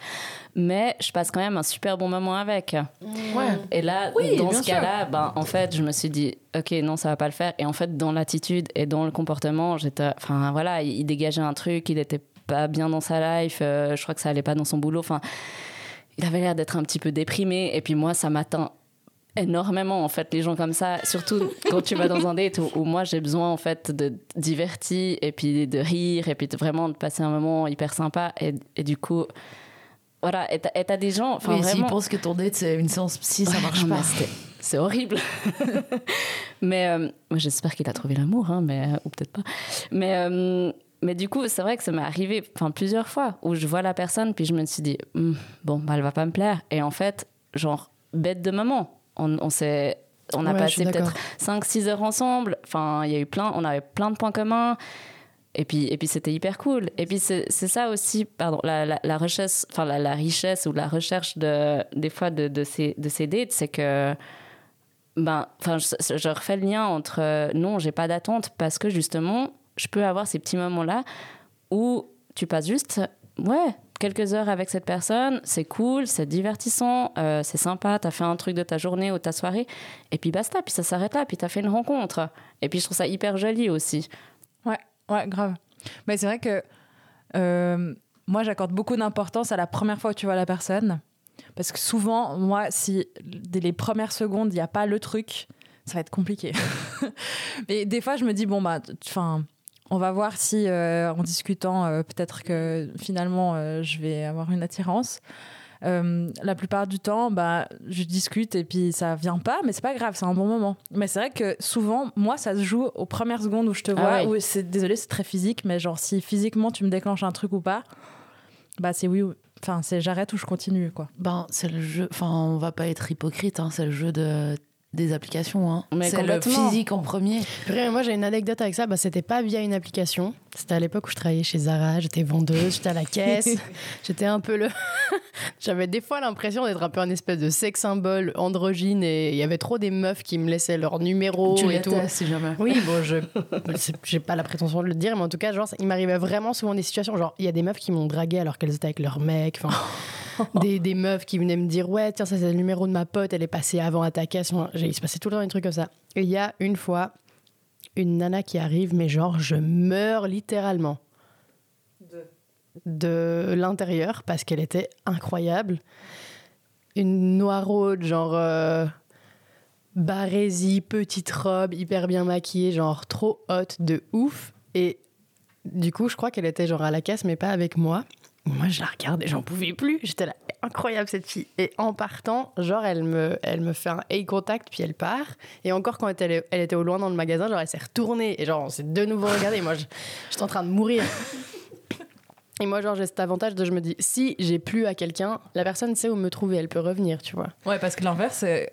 Mais je passe quand même un super bon moment avec. Ouais. et là dans ce cas-là ben en fait je me suis dit ok non ça va pas le faire. Et en fait dans l'attitude et dans le comportement j'étais enfin voilà il, dégageait un truc il était pas bien dans sa life euh, je crois que ça allait pas dans son boulot. Enfin il avait l'air d'être un petit peu déprimé. Et puis moi ça m'atteint énormément en fait les gens comme ça. Surtout (laughs) quand tu vas dans un date où, moi j'ai besoin en fait de divertir et puis de rire et puis de vraiment de passer un moment hyper sympa. Et, et du coup voilà. Et t'as des gens enfin oui, s'ils pensent que ton date c'est une séance psy ça marche pas. c'est horrible. (laughs) (laughs) Mais euh, j'espère qu'il a trouvé l'amour hein, mais ou peut-être pas. Mais euh, mais du coup, c'est vrai que ça m'est arrivé enfin, plusieurs fois où je vois la personne, puis je me suis dit, hm, bon, bah, elle va pas me plaire. Et en fait, genre, bête de maman on, on s'est on a passé peut-être 5-6 heures ensemble. Enfin, il y a eu plein, on avait plein de points communs. Et puis, et puis c'était hyper cool. Et puis c'est ça aussi, pardon, la, la, recherche, enfin la, la, richesse ou la recherche de, des fois de, de ces, de ces dates, c'est que, ben, enfin, je, je, refais le lien entre euh, non, j'ai pas d'attente parce que justement, je peux avoir ces petits moments-là où tu passes juste, ouais, quelques heures avec cette personne, c'est cool, c'est divertissant, euh, c'est sympa, t'as fait un truc de ta journée ou ta soirée, et puis basta, puis ça s'arrête là, puis t'as fait une rencontre. Et puis je trouve ça hyper joli aussi. Ouais, ouais, grave. Mais c'est vrai que euh, moi, j'accorde beaucoup d'importance à la première fois où tu vois la personne. Parce que souvent, moi, si dès les premières secondes, il n'y a pas le truc, ça va être compliqué. (laughs) Mais des fois, je me dis, bon, bah, enfin on va voir si, euh, en discutant, euh, peut-être que finalement, euh, je vais avoir une attirance. la plupart du temps, bah, je discute et puis ça vient pas, mais c'est pas grave, c'est un bon moment. Mais c'est vrai que souvent, moi, ça se joue aux premières secondes où je te ah vois. c'est désolé, c'est très physique, mais genre si physiquement tu me déclenches un truc ou pas, bah c'est oui. Enfin, c'est j'arrête ou je continue quoi. Ben c'est le jeu. Enfin, on va pas être hypocrite. Hein, c'est le jeu de des applications. Hein. C'est le physique en premier. moi, j'ai une anecdote avec ça. Bah, c'était pas via une application. C'était à l'époque où je travaillais chez Zara. J'étais vendeuse, j'étais à la caisse. (laughs) j'étais un peu le. (laughs) J'avais des fois l'impression d'être un peu un espèce de sex symbole androgyne et il y avait trop des meufs qui me laissaient leur numéro tu et tout. si jamais. Oui, bon, je j'ai pas la prétention de le dire, mais en tout cas, genre, il m'arrivait vraiment souvent des situations. Genre, il y a des meufs qui m'ont dragué alors qu'elles étaient avec leur mec. Enfin. (laughs) (laughs) des, des, meufs qui venaient me dire Ouais, tiens, ça c'est le numéro de ma pote, elle est passée avant à ta caisse. Il se passait tout le temps des trucs comme ça. Et il y a une fois, une nana qui arrive, mais genre, je meurs littéralement. De, de l'intérieur, parce qu'elle était incroyable. Une noiraude, genre. Euh, barésie, petite robe, hyper bien maquillée, genre trop haute de ouf. Et du coup, je crois qu'elle était genre à la caisse, mais pas avec moi. Moi, je la regardais, j'en pouvais plus. J'étais là, incroyable cette fille. Et en partant, genre, elle me, elle me fait un eye contact, puis elle part. Et encore, quand elle, elle était au loin dans le magasin, genre, elle s'est retournée. Et genre, on s'est de nouveau regardé. Et moi, j'étais en train de mourir. Et moi, genre, j'ai cet avantage de je me dis, si j'ai plus à quelqu'un, la personne sait où me trouver, elle peut revenir, tu vois. Ouais, parce que l'inverse, c'est.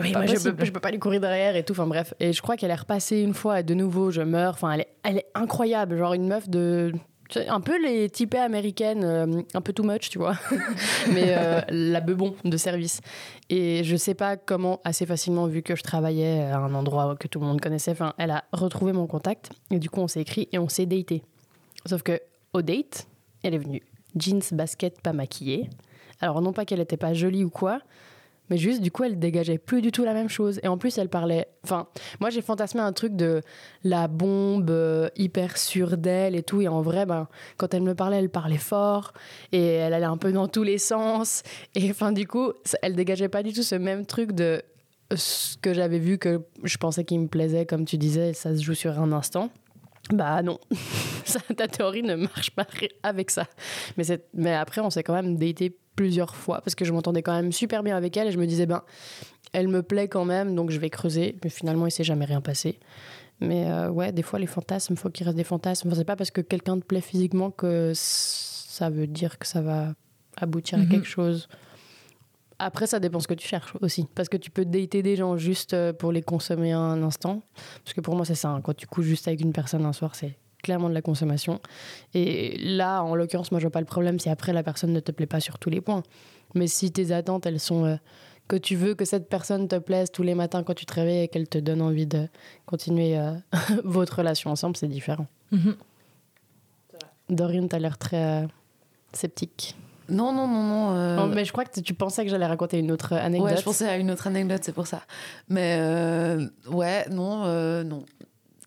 oui, moi, je peux, je peux pas lui courir derrière et tout. Enfin, bref. Et je crois qu'elle est repassée une fois et de nouveau, je meurs. Enfin, elle est, elle est incroyable. Genre, une meuf de un peu les typées américaines, euh, un peu too much, tu vois. (laughs) Mais euh, la bebon de service. Et je sais pas comment, assez facilement, vu que je travaillais à un endroit que tout le monde connaissait, enfin, elle a retrouvé mon contact. Et du coup, on s'est écrit et on s'est daté. Sauf que au date, elle est venue jeans, basket, pas maquillée. Alors, non pas qu'elle était pas jolie ou quoi, mais juste, du coup, elle dégageait plus du tout la même chose. Et en plus, elle parlait. Enfin, moi, j'ai fantasmé un truc de la bombe euh, hyper sûre d'elle et tout. Et en vrai, ben, quand elle me parlait, elle parlait fort. Et elle allait un peu dans tous les sens. Et enfin, du coup, elle dégageait pas du tout ce même truc de ce que j'avais vu que je pensais qu'il me plaisait, comme tu disais, ça se joue sur un instant. Bah non, (laughs) ta théorie ne marche pas avec ça. Mais, mais après, on s'est quand même daté plusieurs fois parce que je m'entendais quand même super bien avec elle et je me disais, ben, elle me plaît quand même, donc je vais creuser. Mais finalement, il s'est jamais rien passé. Mais euh, ouais, des fois, les fantasmes, faut qu'il reste des fantasmes. Enfin, c'est pas parce que quelqu'un te plaît physiquement que ça veut dire que ça va aboutir Mhm. à quelque chose. Après, ça dépend ce que tu cherches aussi. Parce que tu peux dater des gens juste euh, pour les consommer un instant. Parce que pour moi, c'est ça. hein. Quand tu couches juste avec une personne un soir, c'est clairement de la consommation. Et là, en l'occurrence, moi, je vois pas le problème si après la personne ne te plaît pas sur tous les points. Mais si tes attentes, elles sont euh, que tu veux que cette personne te plaise tous les matins quand tu te réveilles et qu'elle te donne envie de continuer euh, (laughs) votre relation ensemble, c'est différent. Mhm. Dorine, t'as l'air très euh, sceptique. Non, non, non, non. euh, Non, mais je crois que tu pensais que j'allais raconter une autre anecdote. Ouais, je pensais à une autre anecdote, c'est pour ça. Mais euh, ouais, non, euh, non.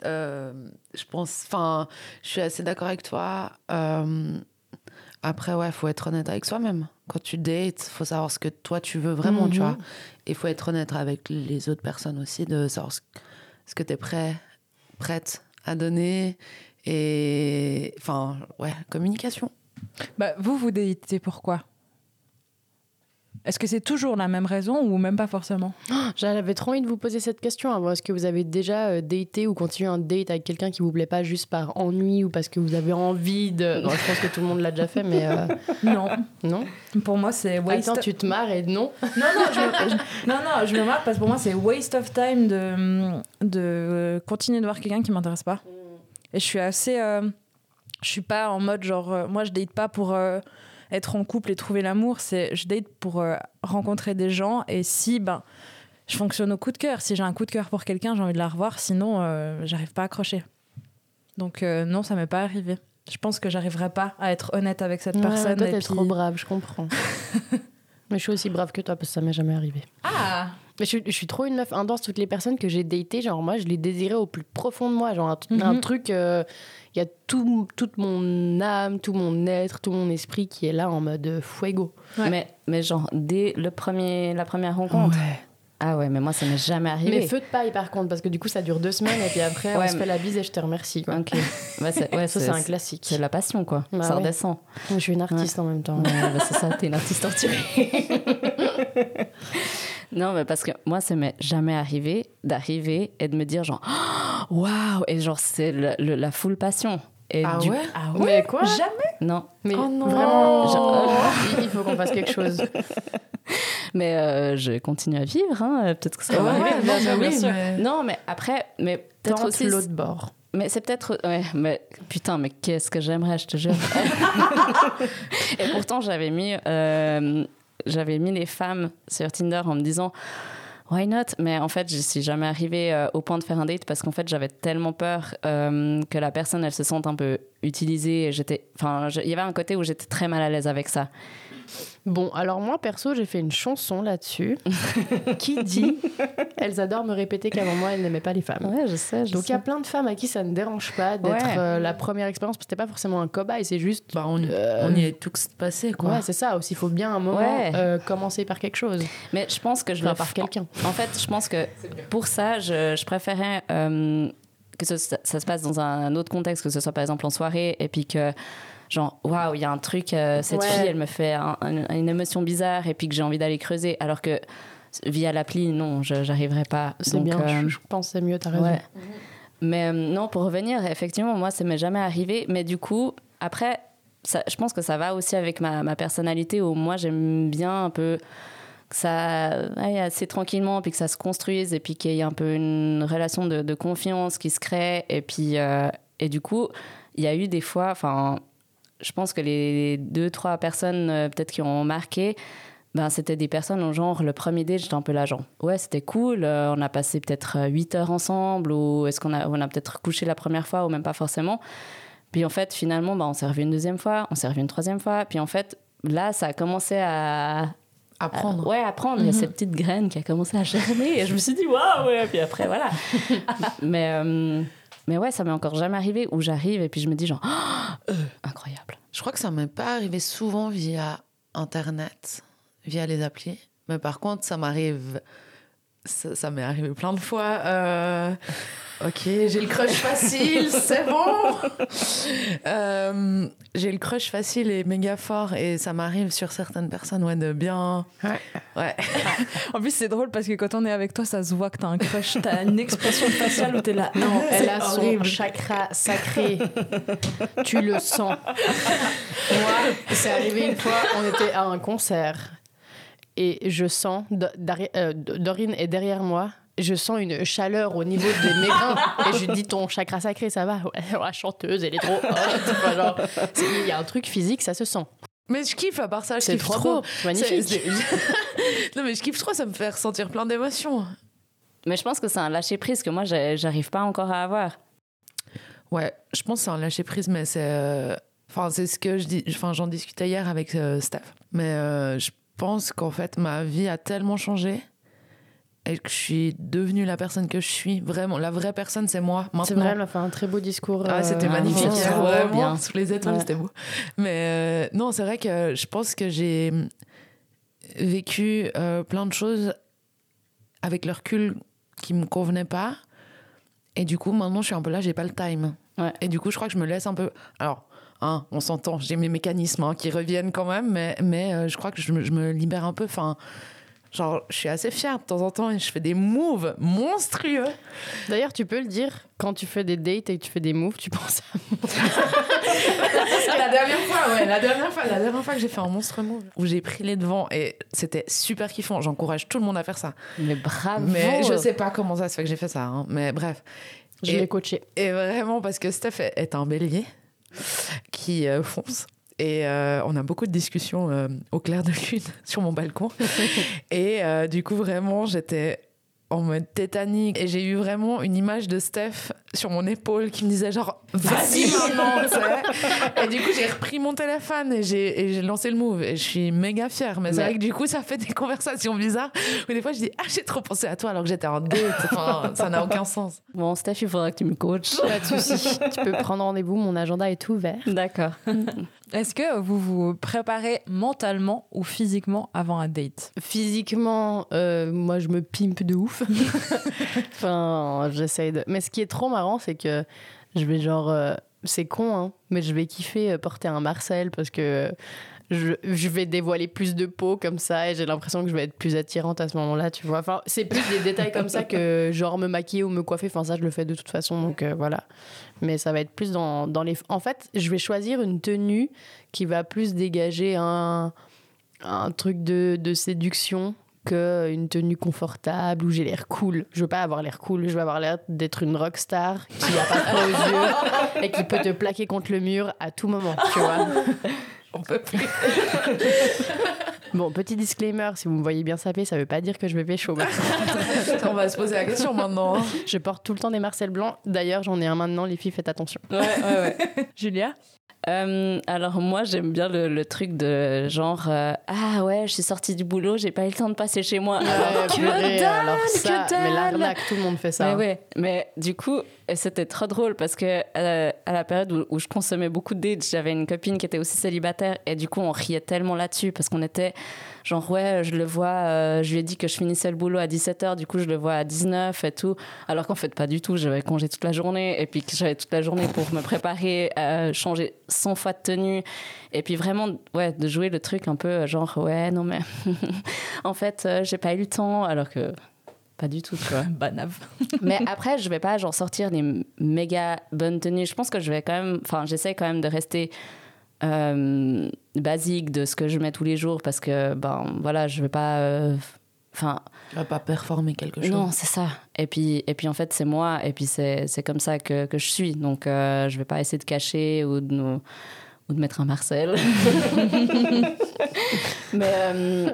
Euh, je pense, enfin, je suis assez d'accord avec toi. Euh, après, ouais, faut être honnête avec soi-même. Quand tu dates, faut savoir ce que toi tu veux vraiment, tu Mhm. vois. Et faut être honnête avec les autres personnes aussi, de savoir ce, ce que tu es prêt, prête à donner. Et enfin, ouais, communication. Bah, vous, vous datez pourquoi Est-ce que c'est toujours la même raison ou même pas forcément? (gasps) J'avais trop envie de vous poser cette question. avant. Est-ce que vous avez déjà euh, daté ou continué un date avec quelqu'un qui vous plaît pas juste par ennui ou parce que vous avez envie de. (laughs) Bon, je pense que tout le monde l'a déjà fait, mais euh, (laughs) Non. non? Pour moi, c'est waste. Attends, tu te marres et non? (laughs) Non, non, je me, je- non, non, je me marre parce que pour moi, c'est waste of time de, de continuer de voir quelqu'un qui m'intéresse pas. Et je suis assez. euh, je suis pas en mode genre. euh, moi, je date pas pour euh, être en couple et trouver l'amour. C'est Je date pour euh, rencontrer des gens. Et si, ben. Je fonctionne au coup de cœur. Si j'ai un coup de cœur pour quelqu'un, j'ai envie de la revoir. Sinon, euh, j'arrive pas à accrocher. Donc, euh, non, ça m'est pas arrivé. Je pense que j'arriverai pas à être honnête avec cette Ouais, personne. toi, t'es puis- trop brave, je comprends. (laughs) mais je suis aussi brave que toi parce que ça m'est jamais arrivé. Ah Mais je, suis- je suis trop une meuf intense. Toutes les personnes que j'ai datées, genre moi, je les désirais au plus profond de moi. Genre un, Mhm. un truc, euh, il y a tout, toute mon âme, tout mon être, tout mon esprit qui est là en mode euh, fuego. Ouais. Mais, mais genre, dès le premier, la première rencontre. Ah ouais, mais moi, ça m'est jamais arrivé. Mais feu de paille par contre, parce que du coup ça dure deux semaines et puis après Ouais, on se mais- fait la bise et je te remercie. Quoi. (laughs) Ouais, Ça c'est un classique. C'est la passion, quoi. Bah ça ouais. redescend. Je suis une artiste en même temps. Ouais, bah, c'est ça, t'es une artiste torturée. (laughs) non, mais parce que moi, ça m'est jamais arrivé d'arriver et de me dire genre, (gasps) waouh, et genre, c'est le- le- la full passion. Et Ah du- ouais Ah Mais quoi Jamais Non, Mais Oh non. vraiment, Genre- (laughs) il- il faut qu'on fasse quelque chose. (laughs) mais euh, je continue à vivre, hein. peut-être que ça va Ouais, arriver. ouais, bien sûr, sûr. Non, mais après, mais peut-être aussi. l'autre bord. Mais c'est peut-être. Ouais, mais putain, mais qu'est-ce que j'aimerais, je te jure. (laughs) Et pourtant, j'avais mis, euh, j'avais mis les femmes sur Tinder en me disant. Why not? Mais en fait, je suis jamais arrivée euh, au point de faire un date parce qu'en fait, j'avais tellement peur euh, que la personne, elle se sente un peu utilisée. J'étais, enfin, il y avait un côté où j'étais très mal à l'aise avec ça. Bon, alors moi perso, j'ai fait une chanson là-dessus (laughs) qui dit Elles adorent me répéter qu'avant moi, elles n'aimaient pas les femmes. Ouais, je sais. Je Donc il y a plein de femmes à qui ça ne dérange pas d'être Ouais. euh, la première expérience parce que c'était pas forcément un cobaye, c'est juste. Bah, on, Euh, on y est tous passés, quoi. Ouais, c'est ça aussi. Il faut bien un moment Ouais. euh, commencer par quelque chose. Mais je pense que je Enfin, le par quelqu'un. En fait, je pense que pour ça, je, je préférais euh, que ce- ça, ça se passe dans un autre contexte, que ce soit par exemple en soirée, et puis que, genre, waouh, il y a un truc, euh, cette Ouais. fille, elle me fait un- un- une émotion bizarre, et puis que j'ai envie d'aller creuser, alors que via l'appli, non, je j'arriverai pas. C'est bien. euh, Je, je pense c'est mieux, t'as raison. Ouais. Mais euh, non, pour revenir, effectivement, moi, ça m'est jamais arrivé. Mais du coup, après, ça, je pense que ça va aussi avec ma, ma personnalité où moi, j'aime bien un peu que ça aille assez tranquillement, puis que ça se construise, et puis qu'il y ait un peu une relation de, de confiance qui se crée. Et puis, euh, et du coup, il y a eu des fois, enfin, je pense que les deux, trois personnes euh, peut-être qui ont marqué, ben, c'était des personnes, au genre, le premier date, j'étais un peu là, genre, ouais, c'était cool, euh, on a passé peut-être euh, 8 heures ensemble, ou est-ce qu'on a, on a peut-être couché la première fois, ou même pas forcément. Puis en fait, finalement, ben, on s'est revu une deuxième fois, on s'est revu une troisième fois, puis en fait, là, ça a commencé à. Apprendre. ouais, à prendre. Il y a cette petite graine qui a commencé à germer, et je me suis dit, waouh, ouais, puis après, voilà. (laughs) mais, euh, mais ouais, ça m'est encore jamais arrivé où j'arrive, et puis je me dis, genre, euh, incroyable. Je crois que ça m'est pas arrivé souvent via Internet, via les applis. Mais par contre, ça m'arrive. Ça, ça m'est arrivé plein de fois. euh, Ok, j'ai le crush facile, (laughs) c'est bon. Euh, j'ai le crush facile et méga fort et ça m'arrive sur certaines personnes ouais, de bien. Ouais. Ouais. (laughs) En plus, c'est drôle parce que quand on est avec toi, ça se voit que t'as un crush, t'as une expression faciale où t'es là. Non, elle a son horrible. chakra sacré. tu le sens. Moi, c'est arrivé une fois, on était à un concert et je sens, euh, Dorine est derrière moi, je sens une chaleur au niveau de mes reins (laughs) et je dis ton chakra sacré, ça va? Ouais, La chanteuse, elle est trop (laughs) c'est- Il y a un truc physique, ça se sent. Mais je kiffe à part ça, je C'est kiffe trop trop. magnifique. (laughs) Non mais je kiffe trop, ça me fait ressentir plein d'émotions. Mais je pense que c'est un lâcher prise que moi, j'arrive pas encore à avoir. Ouais, je pense que c'est un lâcher prise, mais c'est. euh, Enfin, c'est ce que je dis. Enfin, j'en discutais hier avec euh, Steph. Mais euh, je pense qu'en fait, ma vie a tellement changé et que je suis devenue la personne que je suis. Vraiment, la vraie personne, c'est moi. Maintenant. C'est vrai, elle m'a fait un très beau discours. Ah, euh, c'était magnifique, trop vraiment. bien. Sous les étoiles, Ouais. c'était beau. Mais euh, non, c'est vrai que je pense que j'ai vécu euh, plein de choses avec le recul qui me convenaient pas. Et du coup, maintenant, je suis un peu là, j'ai pas le time. Ouais. Et du coup, je crois que je me laisse un peu. Alors, hein, on s'entend, j'ai mes mécanismes hein, qui reviennent quand même, mais, mais euh, je crois que je me, je me libère un peu. Enfin, genre, je suis assez fière de temps en temps et je fais des moves monstrueux. D'ailleurs, tu peux le dire, quand tu fais des dates et que tu fais des moves, tu penses à la dernière fois, ouais, la dernière fois, la dernière fois que j'ai fait un monstre move où j'ai pris les devants et c'était super kiffant. J'encourage tout le monde à faire ça. Mais bravo. Mais je sais pas comment ça se fait que j'ai fait ça. hein. Mais bref. Je l'ai coaché. Et vraiment parce que Steph est- est un bélier qui euh, fonce. Et euh, on a beaucoup de discussions euh, au clair de lune (laughs) sur mon balcon. (laughs) et euh, du coup, vraiment, j'étais en mode tétanique. Et j'ai eu vraiment une image de Steph sur mon épaule qui me disait genre, vas-y sais. (laughs) Et du coup, j'ai repris mon téléphone et j'ai et j'ai lancé le move. Et je suis méga fière. Mais, c'est vrai que du coup, ça fait des conversations bizarres où des fois, je dis, ah, j'ai trop pensé à toi alors que j'étais en date. Enfin, ça n'a aucun sens. Bon, Steph, il faudra que tu me coaches. Pas de souci. tu peux prendre rendez-vous, mon agenda est ouvert. D'accord. Est-ce que vous vous préparez mentalement ou physiquement avant un date? Physiquement, euh, moi, je me pimpe de ouf. (laughs) enfin, j'essaye de. Mais ce qui est trop marrant, c'est que je vais genre. euh, c'est con, hein, mais je vais kiffer euh, porter un Marcel parce que je, vais dévoiler plus de peau comme ça et j'ai l'impression que je vais être plus attirante à ce moment-là, tu vois. Enfin, c'est plus des détails comme ça que genre me maquiller ou me coiffer. Enfin, ça, je le fais de toute façon, donc voilà. Mais ça va être plus dans, dans les. En fait, je vais choisir une tenue qui va plus dégager un, un truc de, de séduction qu'une tenue confortable où j'ai l'air cool. Je veux pas avoir l'air cool, je veux avoir l'air d'être une rockstar qui a pas froid aux yeux et qui peut te plaquer contre le mur à tout moment, tu vois. On peut plus. (laughs) Bon, petit disclaimer, si vous me voyez bien saper, ça veut pas dire que je vais pécho. (laughs) On va se poser la question maintenant. hein. Je porte tout le temps des Marcel blancs. D'ailleurs, j'en ai un maintenant, les filles, faites attention. Ouais, ouais, ouais. (laughs) Julia? Euh, alors moi j'aime bien le, le truc de genre euh, ah ouais je suis sortie du boulot j'ai pas eu le temps de passer chez moi Ouais, (laughs) que purée, dalle, alors que mais dalle. l'arnaque, tout le monde fait ça. mais ouais mais du coup c'était trop drôle parce que euh, à la période où, je consommais beaucoup de dates j'avais une copine qui était aussi célibataire et du coup on riait tellement là-dessus parce qu'on était genre ouais je le vois euh, je lui ai dit que je finissais le boulot à 17h du coup je le vois à 19 et tout. Alors qu'en fait pas du tout j'avais congé toute la journée et puis que j'avais toute la journée pour me préparer à changer 100 fois de tenue et puis vraiment ouais de jouer le truc un peu euh, genre ouais non mais (laughs) en fait euh, j'ai pas eu le temps alors que pas du tout tu vois (laughs) Banave. (laughs) mais après, je vais pas genre sortir des méga bonnes tenues. Je pense que je vais quand même, enfin, j'essaie quand même de rester euh, basique de ce que je mets tous les jours parce que ben voilà, je vais pas, euh, enfin, Tu vas pas performer quelque chose. non, c'est ça. Et puis et puis en fait c'est moi et puis c'est c'est comme ça que, que je suis. Donc euh, je vais pas essayer de cacher ou de nous ou de mettre un Marcel. (laughs) Mais euh,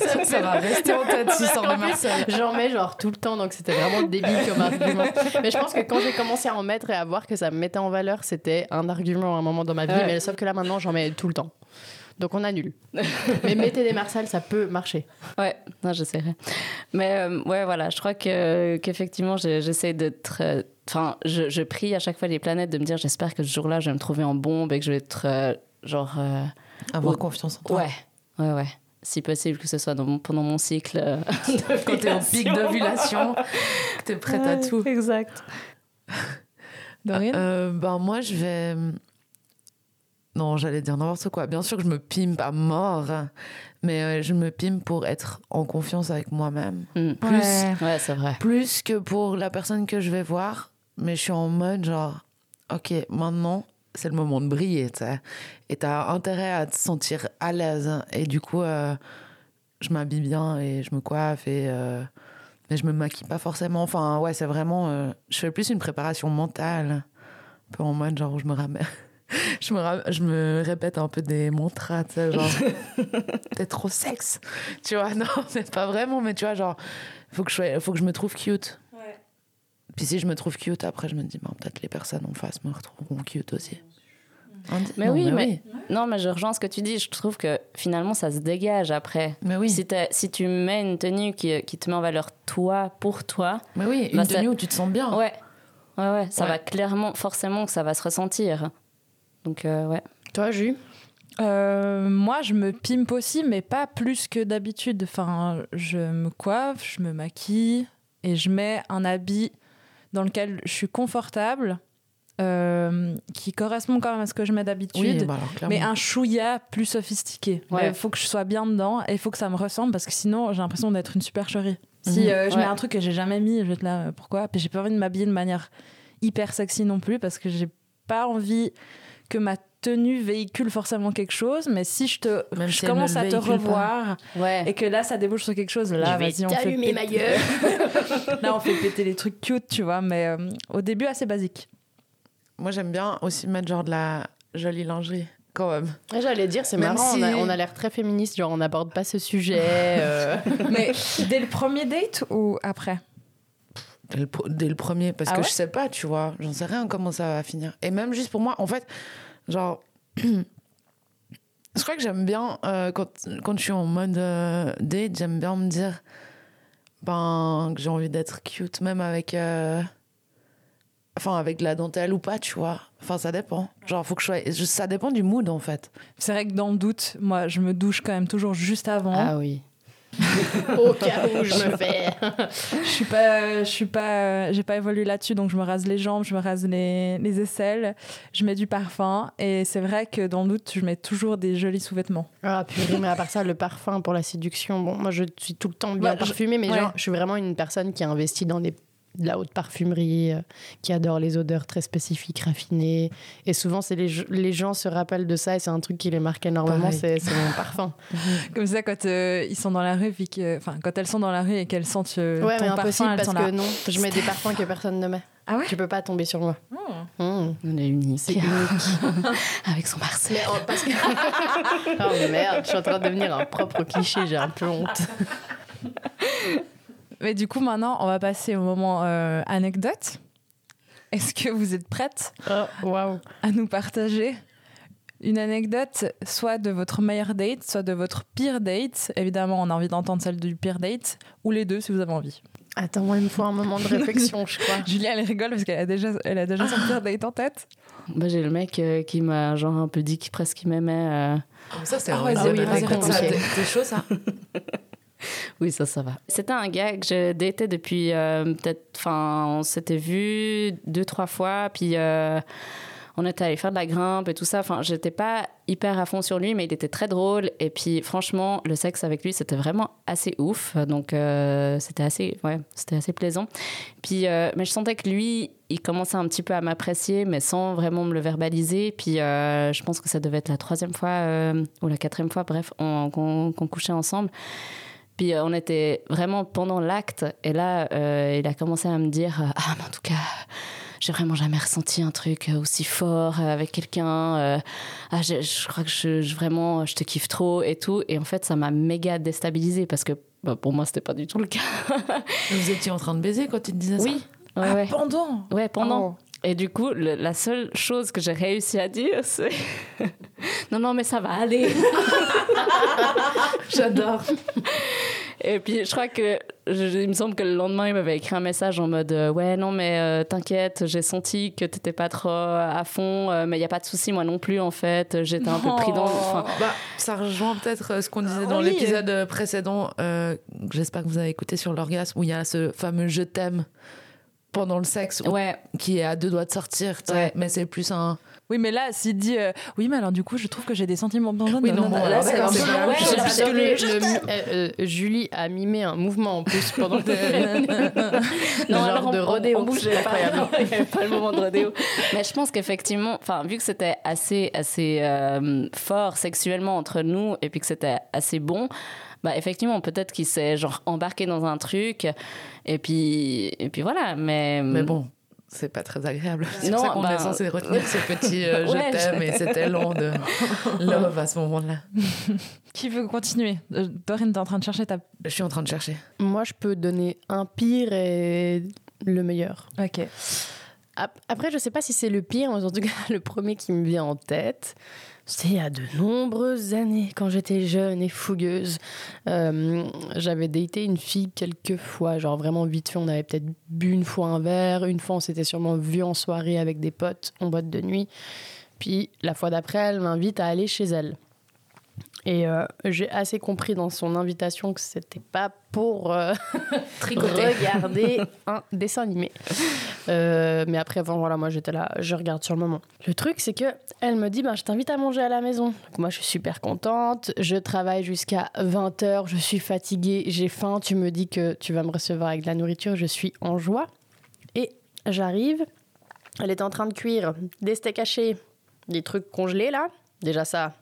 ça, ça va rester en tête, cette histoire de Marcel. J'en mets genre tout le temps, donc c'était vraiment débile comme argument. Mais je pense que quand j'ai commencé à en mettre et à voir que ça me mettait en valeur, c'était un argument à un moment dans ma vie. Ouais. Mais sauf que là maintenant, j'en mets tout le temps. Donc on annule. (laughs) Mais mettez des Marcel, ça peut marcher. Ouais, non, j'essaierai. Mais euh, ouais, voilà, je crois que qu'effectivement, j'essaie d'être. euh, Enfin, je, je prie à chaque fois les planètes de me dire j'espère que ce jour-là, je vais me trouver en bombe et que je vais être euh, genre. euh, Avoir Ou- confiance en toi. ouais, ouais, ouais. si possible que ce soit dans mon- pendant mon cycle. euh, (laughs) Quand t'es en pic d'ovulation, que t'es prête à tout. Exact. Euh, ben moi, je vais. Non, j'allais dire n'importe quoi. Bien sûr que je me pime pas mort, mais euh, je me pime pour être en confiance avec moi-même. Mm. Plus, Ouais. Ouais, c'est vrai. plus que pour la personne que je vais voir, mais je suis en mode genre, ok, maintenant, c'est le moment de briller, tu sais. Et t'as intérêt à te sentir à l'aise. Et du coup, euh, je m'habille bien et je me coiffe et. euh, mais je me maquille pas forcément. Enfin, ouais, c'est vraiment. euh, je fais plus une préparation mentale. Un peu en mode genre, où je me ramène. Je me, je me répète un peu des mantras, tu sais, genre, (laughs) t'es trop sexe. Tu vois, (laughs) non, c'est pas vraiment, mais tu vois, genre, faut que je, sois- faut que je me trouve cute. Puis si je me trouve cute, après, je me dis, bon, peut-être les personnes en face me retrouveront cute aussi. Dit- Mais non, oui, mais, non, mais je rejoins ce que tu dis. Je trouve que finalement, ça se dégage après. Mais oui, Si, si tu mets une tenue qui, qui te met en valeur toi, pour toi, mais oui, une Bah, ça- tenue où tu te sens bien. ouais, ouais, ouais, ça Ouais. va clairement, forcément, que ça va se ressentir. Donc, euh, ouais. Toi, Jus Euh, moi, je me pimpe aussi, mais pas plus que d'habitude. Enfin, je me coiffe, je me maquille et je mets un habit dans lequel je suis confortable, euh, qui correspond quand même à ce que je mets d'habitude. Oui, bah alors, mais un chouïa plus sophistiqué. Ouais. Il faut que je sois bien dedans et il faut que ça me ressemble parce que sinon j'ai l'impression d'être une supercherie. Si Mhm. euh, je Ouais. mets un truc que j'ai jamais mis, je vais être là, pourquoi? Puis j'ai pas envie de m'habiller de manière hyper sexy non plus parce que j'ai pas envie que ma tenue véhicule forcément quelque chose. Mais si je te, Même je si commence à te revoir Ouais. et que là ça débouche sur quelque chose, là vas-y on fait péter- ma gueule. (laughs) là on fait péter les trucs cute, tu vois. Mais euh, au début assez basique. Moi, j'aime bien aussi mettre genre de la jolie lingerie, quand même. Ouais, J'allais dire, c'est marrant, on a, si- on a l'air très féministe, genre on n'aborde pas ce sujet. euh. (laughs) mais dès le premier date ou après? Dès le, pro- dès le premier, parce Ah que ouais je sais pas, tu vois. J'en sais rien comment ça va finir. Et même juste pour moi, en fait, genre. (clears throat) je crois que j'aime bien, euh, quand, quand je suis en mode euh, date, j'aime bien me dire ben, que j'ai envie d'être cute, même avec. euh, Enfin, avec de la dentelle ou pas, tu vois. Enfin, ça dépend. Genre, faut que je sois. Ça dépend du mood, en fait. C'est vrai que dans le doute, moi, je me douche quand même toujours juste avant. Ah oui. (laughs) Au cas où je me fais. Je suis pas, je suis pas, j'ai pas évolué là-dessus, donc je me rase les jambes, je me rase les, les aisselles, je mets du parfum, et c'est vrai que dans le doute, je mets toujours des jolis sous-vêtements. Ah purée, mais à part ça, le parfum pour la séduction, bon, moi je suis tout le temps bien Bah, parfumée, mais ouais. genre, je suis vraiment une personne qui a investi dans des de la haute parfumerie, euh, qui adore les odeurs très spécifiques, raffinées. Et souvent, c'est les, les gens se rappellent de ça et c'est un truc qui les marque énormément, c'est c'est mon parfum. (laughs) Comme ça, quand euh, ils sont dans la rue, puis que, enfin, quand elles sont dans la rue et qu'elles sentent euh, ouais, ton mais parfum, impossible elles parce sont que là. non, je mets des (laughs) parfums que personne ne met. Ah ouais Tu peux pas tomber sur moi. Oh. Mmh. On est (laughs) unique. C'est unique. Avec son Marcel. Mais oh, parce que... oh mais merde, je suis en train de devenir un propre cliché, j'ai un peu honte. Mais du coup, maintenant, on va passer au moment euh, anecdote. Est-ce que vous êtes prête Oh, à nous partager une anecdote, soit de votre meilleur date, soit de votre pire date? Évidemment, on a envie d'entendre celle du pire date, ou les deux si vous avez envie. Attends, moi, il me faut un moment de (laughs) réflexion, je crois. Julia, elle rigole parce qu'elle a déjà, elle a déjà son pire date en tête. Bah, j'ai le mec euh, qui m'a genre un peu dit qu'il presque qu'il m'aimait. euh. Ça, c'est Ah vrai oui, débat. vas-y, Raconte ça. t'es chaud, ça? (laughs) (laughs) Oui, ça, ça va. C'était un gars que je datais depuis euh, peut-être. Enfin, on s'était vu deux, trois fois. Puis euh, on était allé faire de la grimpe et tout ça. Enfin, j'étais pas hyper à fond sur lui, mais il était très drôle. Et puis, franchement, le sexe avec lui, c'était vraiment assez ouf. Donc, euh, c'était assez, ouais, c'était assez plaisant. Puis, mais je sentais que lui, il commençait un petit peu à m'apprécier, mais sans vraiment me le verbaliser. Puis, je pense que ça devait être la troisième fois ou la quatrième fois, bref, on- qu'on qu'on couchait ensemble. Puis euh, on était vraiment pendant l'acte, et là, euh, il a commencé à me dire euh, Ah, mais en tout cas, j'ai vraiment jamais ressenti un truc aussi fort avec quelqu'un. euh, ah, je, je crois que je, je- vraiment, je te kiffe trop et tout. Et en fait, ça m'a méga déstabilisée parce que bah, pour moi, c'était pas du tout le cas. Vous étiez en train de baiser quand il te disait ça Oui, ouais, Ah, ouais. pendant Ouais, pendant. Oh. Et du coup, le- la seule chose que j'ai réussi à dire, c'est (laughs) Non, non, mais ça va aller. (laughs) J'adore. Et puis je crois que, je- il me semble que le lendemain, il m'avait écrit un message en mode euh, Ouais, non, mais euh, t'inquiète, j'ai senti que t'étais pas trop à fond, euh, mais il y a pas de souci, moi non plus, en fait. J'étais un peu pris dans. Enfin, Bah, ça rejoint peut-être euh, ce qu'on disait dans Oui. l'épisode précédent. euh, que J'espère que vous avez écouté sur l'orgasme, où il y a ce fameux je t'aime pendant le sexe, ouais, qui est à deux doigts de sortir. Ouais. Mais c'est plus un. Oui, mais là, s'il dit euh, oui, mais alors du coup, je trouve que j'ai des sentiments dans Oui, non, là, c'est un peu- que- le- euh, euh, Julie a mimé un mouvement en plus pendant (laughs) le Non, (laughs) genre alors de rodéo. on bougeait pas, il n'y avait pas le moment de rodéo. Mais je pense qu'effectivement, enfin, vu que c'était assez, assez euh, fort sexuellement entre nous et puis que c'était assez bon, bah effectivement, peut-être qu'il s'est genre embarqué dans un truc et puis, et puis voilà. Mais, Mais bon. C'est pas très agréable. C'est Non, pour ça qu'on bah- est censé retenir ce petit euh, (laughs) je Ouais, je- t'aime et cet élan de (laughs) love à ce moment-là. Qui veut continuer? Euh, Dorine, t'es en train de chercher ta. Je suis en train de chercher. Moi, je peux donner un pire et le meilleur. Ok. Ap- Après, je sais pas si c'est le pire, mais en tout cas, (laughs) le premier qui me vient en tête, c'était il y a de nombreuses années, quand j'étais jeune et fougueuse. Euh, J'avais daté une fille quelques fois, genre vraiment vite fait. On avait peut-être bu une fois un verre, une fois on s'était sûrement vu en soirée avec des potes en boîte de nuit. Puis la fois d'après, elle m'invite à aller chez elle. Et euh, j'ai assez compris dans son invitation que c'était pas pour euh, (laughs) regarder (laughs) un dessin animé. Euh, mais après, bon, voilà, moi j'étais là, je regarde sur le moment. Le truc, c'est que elle me dit, ben, je t'invite à manger à la maison. Donc, moi, je suis super contente. Je travaille jusqu'à 20h, je suis fatiguée, j'ai faim. Tu me dis que tu vas me recevoir avec de la nourriture, je suis en joie. Et j'arrive, elle était en train de cuire des steaks hachés, des trucs congelés là. Déjà ça.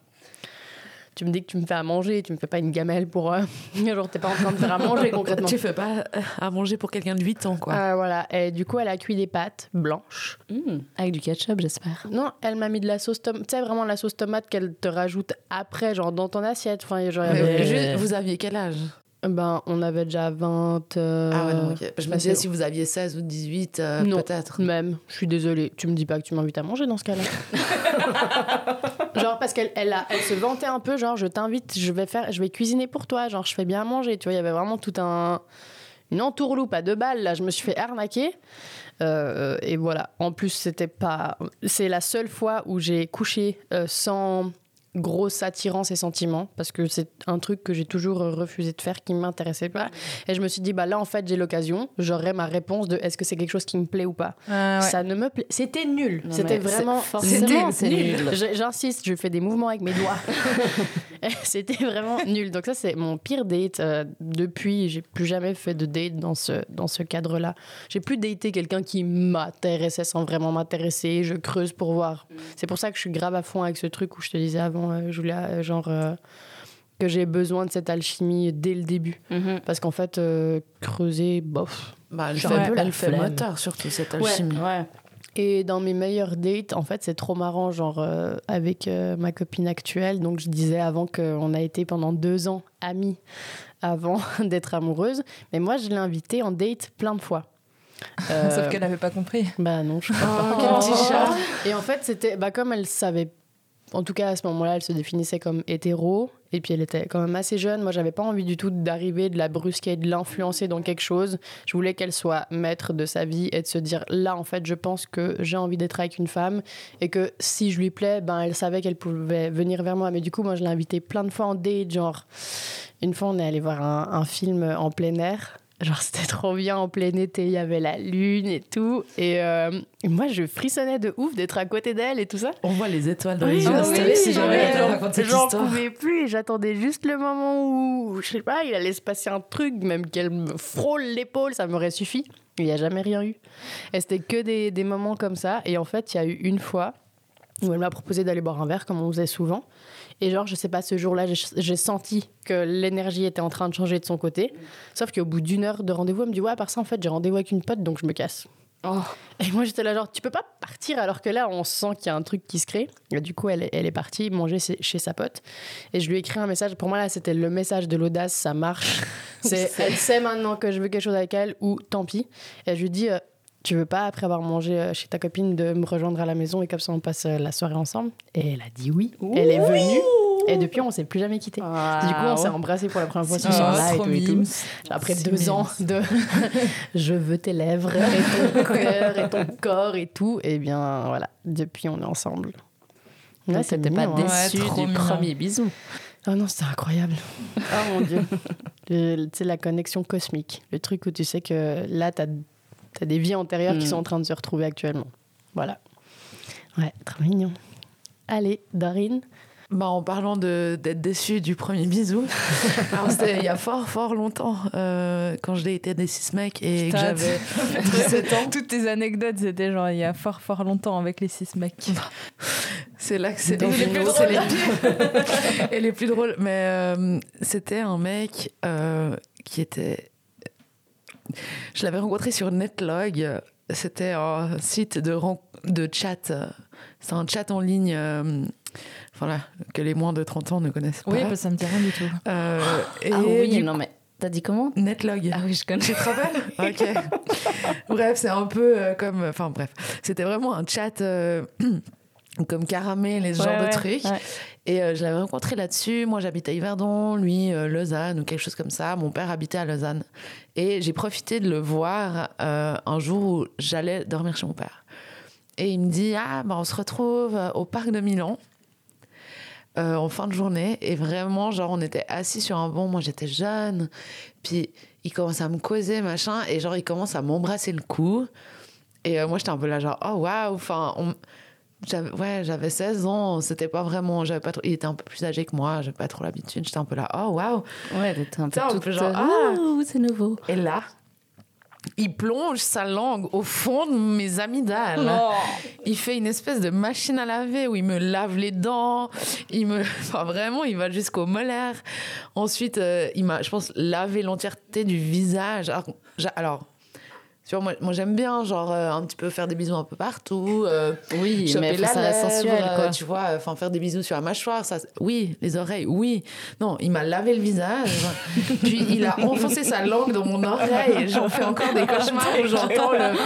Tu me dis que tu me fais à manger, tu me fais pas une gamelle pour. euh, (laughs) Genre, t'es pas en train de faire à (laughs) manger concrètement. Tu fais pas euh, à manger pour quelqu'un de 8 ans, quoi. Euh, voilà. Et du coup, elle a cuit des pâtes blanches. hmm, avec du ketchup, j'espère. Non, elle m'a mis de la sauce tomate. Tu sais, vraiment la sauce tomate qu'elle te rajoute après, genre dans ton assiette. Enfin, genre, avait- juste, vous aviez quel âge? Ben, on avait déjà 20. euh, Ah ouais, non, ok. Je me disais si vous aviez 16 ou 18, euh, Non. peut-être. Même, je suis désolée. Tu me dis pas que tu m'invites à manger dans ce cas-là. (laughs) genre parce qu'elle elle a- elle se vantait un peu, genre je t'invite, je vais faire, je vais cuisiner pour toi, genre je fais bien à manger. Tu vois, il y avait vraiment tout un une entourloupe à deux balles. Là, je me suis fait arnaquer. Euh, et voilà. En plus, c'était pas. C'est la seule fois où j'ai couché euh, sans grosse attirance et sentiment parce que c'est un truc que j'ai toujours refusé de faire qui m'intéressait pas et je me suis dit bah là en fait j'ai l'occasion j'aurai ma réponse de est-ce que c'est quelque chose qui me plaît ou pas? Euh, ouais. ça ne me plaît. C'était nul. C'était vraiment. forcément, c'est nul. J'insiste, je fais des mouvements avec mes doigts. (laughs) (laughs) C'était vraiment nul. Donc ça, c'est mon pire date. Euh, depuis, j'ai plus jamais fait de date dans ce, dans ce cadre-là. J'ai plus daté quelqu'un qui m'intéressait sans vraiment m'intéresser. Je creuse pour voir. C'est pour ça que je suis grave à fond avec ce truc où je te disais avant, euh, Julia, euh, genre... euh, que j'ai besoin de cette alchimie dès le début. Mhm. Parce qu'en fait, euh, creuser, bof, Bah, elle fait, un peu la elle fait flemme. moteur, surtout, cette alchimie. Ouais. Et dans mes meilleurs dates, en fait, c'est trop marrant, genre euh, avec euh, ma copine actuelle. Donc, je disais avant qu'on a été pendant deux ans amis avant (laughs) d'être amoureuse. Mais moi, je l'ai invitée en date plein de fois. (laughs) Euh, Sauf qu'elle n'avait pas compris. Bah non, je crois pas. quel petit chat. Et en fait, c'était bah, comme elle savait. En tout cas, à ce moment-là, elle se définissait comme hétéro. Et puis, elle était quand même assez jeune. Moi, j'avais pas envie du tout d'arriver, de la brusquer, de l'influencer dans quelque chose. Je voulais qu'elle soit maître de sa vie et de se dire là, en fait, je pense que j'ai envie d'être avec une femme. Et que si je lui plais, ben, elle savait qu'elle pouvait venir vers moi. Mais du coup, moi, je l'ai invitée plein de fois en date. Genre, une fois, on est allé voir un, un film en plein air. Genre, c'était trop bien en plein été, il y avait la lune et tout. Et euh, moi, je frissonnais de ouf d'être à côté d'elle et tout ça. On voit les étoiles dans les yeux. si jamais j'en- pouvais plus et j'attendais juste le moment où, je sais pas, il allait se passer un truc, même qu'elle me frôle l'épaule, ça m'aurait suffi. Il n'y a jamais rien eu. Et c'était que des, des moments comme ça. Et en fait, il y a eu une fois où elle m'a proposé d'aller boire un verre, comme on faisait souvent. Et genre, je sais pas, ce jour-là, j'ai- senti que l'énergie était en train de changer de son côté. Sauf qu'au bout d'une heure de rendez-vous, elle me dit Ouais, à part ça, en fait, j'ai rendez-vous avec une pote, donc je me casse. Oh. Et moi, j'étais là, genre, tu peux pas partir alors que là, on sent qu'il y a un truc qui se crée. Et du coup, elle, est- elle est partie manger chez, chez sa pote. Et je lui ai écrit un message. Pour moi, là, c'était le message de l'audace, ça marche. (laughs) C'est, elle sait maintenant que je veux quelque chose avec elle ou tant pis. Et je lui dis, euh, tu veux pas, après avoir mangé euh, chez ta copine, de me rejoindre à la maison et comme ça, on passe euh, la soirée ensemble? Et elle a dit oui. Elle est venue. Et depuis, on s'est plus jamais quitté. Ah, Du coup, on s'est embrassé pour la première fois Oh, soir-là et tout et tout. Après C'est deux ans de (laughs) je veux tes lèvres et ton (laughs) cœur et ton corps et tout, et bien voilà, depuis on est ensemble. C'est t'étais pas hein. déçu Ouais, du mignon. premier bisou. Ah non, c'était incroyable. Oh mon dieu. (laughs) Sais, la connexion cosmique. Le truc où tu sais que là, t'as as des vies antérieures qui Mm. sont en train de se retrouver actuellement. Voilà. Ouais, très mignon. Allez, Dorine. Bah, en parlant de- d'être déçu du premier bisou, (laughs) c'était il y a fort fort longtemps euh, quand je l'ai été des six mecs et que Putain, j'avais (laughs) 17 (laughs) ans. Toutes tes anecdotes, c'était genre il y a fort fort longtemps avec les six mecs. C'est là que c'est les plus drôles. et les plus drôles. Mais euh, c'était un mec euh, qui était. Je l'avais rencontré sur Netlog. C'était un site de, de chat. C'est un chat en ligne. euh, voilà, que les moins de 30 ans ne connaissent pas. Oui, que ça me dit rien du tout. Euh, et Ah oui, du non mais t'as dit comment? Netlog. Ah oui, je connais. Tu te rappelles? (laughs) Ok. bref, c'est un peu euh, comme. Enfin, bref. C'était vraiment un chat euh, (clears throat) comme Caramel et ce Ouais, genre ouais, de trucs. ouais. Et euh, je l'avais rencontré là-dessus. Moi, j'habitais à Yverdon, lui, euh, Lausanne ou quelque chose comme ça. Mon père habitait à Lausanne. Et j'ai profité de le voir euh, un jour où j'allais dormir chez mon père. Et il me dit Ah, bah, on se retrouve euh, au parc de Milan. en fin de journée et vraiment genre on était assis sur un banc moi j'étais jeune puis il commence à me causer machin et genre il commence à m'embrasser le cou et moi j'étais un peu là genre oh waouh enfin on- j'avais ouais j'avais 16 ans c'était pas vraiment j'avais pas trop il était un peu plus âgé que moi j'avais pas trop l'habitude j'étais un peu là oh waouh Ouais, t'étais un peu Ça, un toute... peu genre, ah. C'est nouveau. et là il plonge sa langue au fond de mes amygdales. Il fait une espèce de machine à laver où il me lave les dents. Il me, (laughs) enfin vraiment, il va jusqu'au molaire. Ensuite, euh, il m'a, je pense, lavé l'entièreté du visage. Alors, tu vois, moi, moi j'aime bien, genre euh, un petit peu faire des bisous un peu partout. euh, Oui, choper mais que ça sensuel, euh, quoi. tu vois, enfin faire des bisous sur la mâchoire, ça, oui, les oreilles, oui. Non, il m'a lavé le visage, (laughs) puis il a enfoncé sa langue dans mon oreille. J'en fais encore des cauchemars où j'entends le.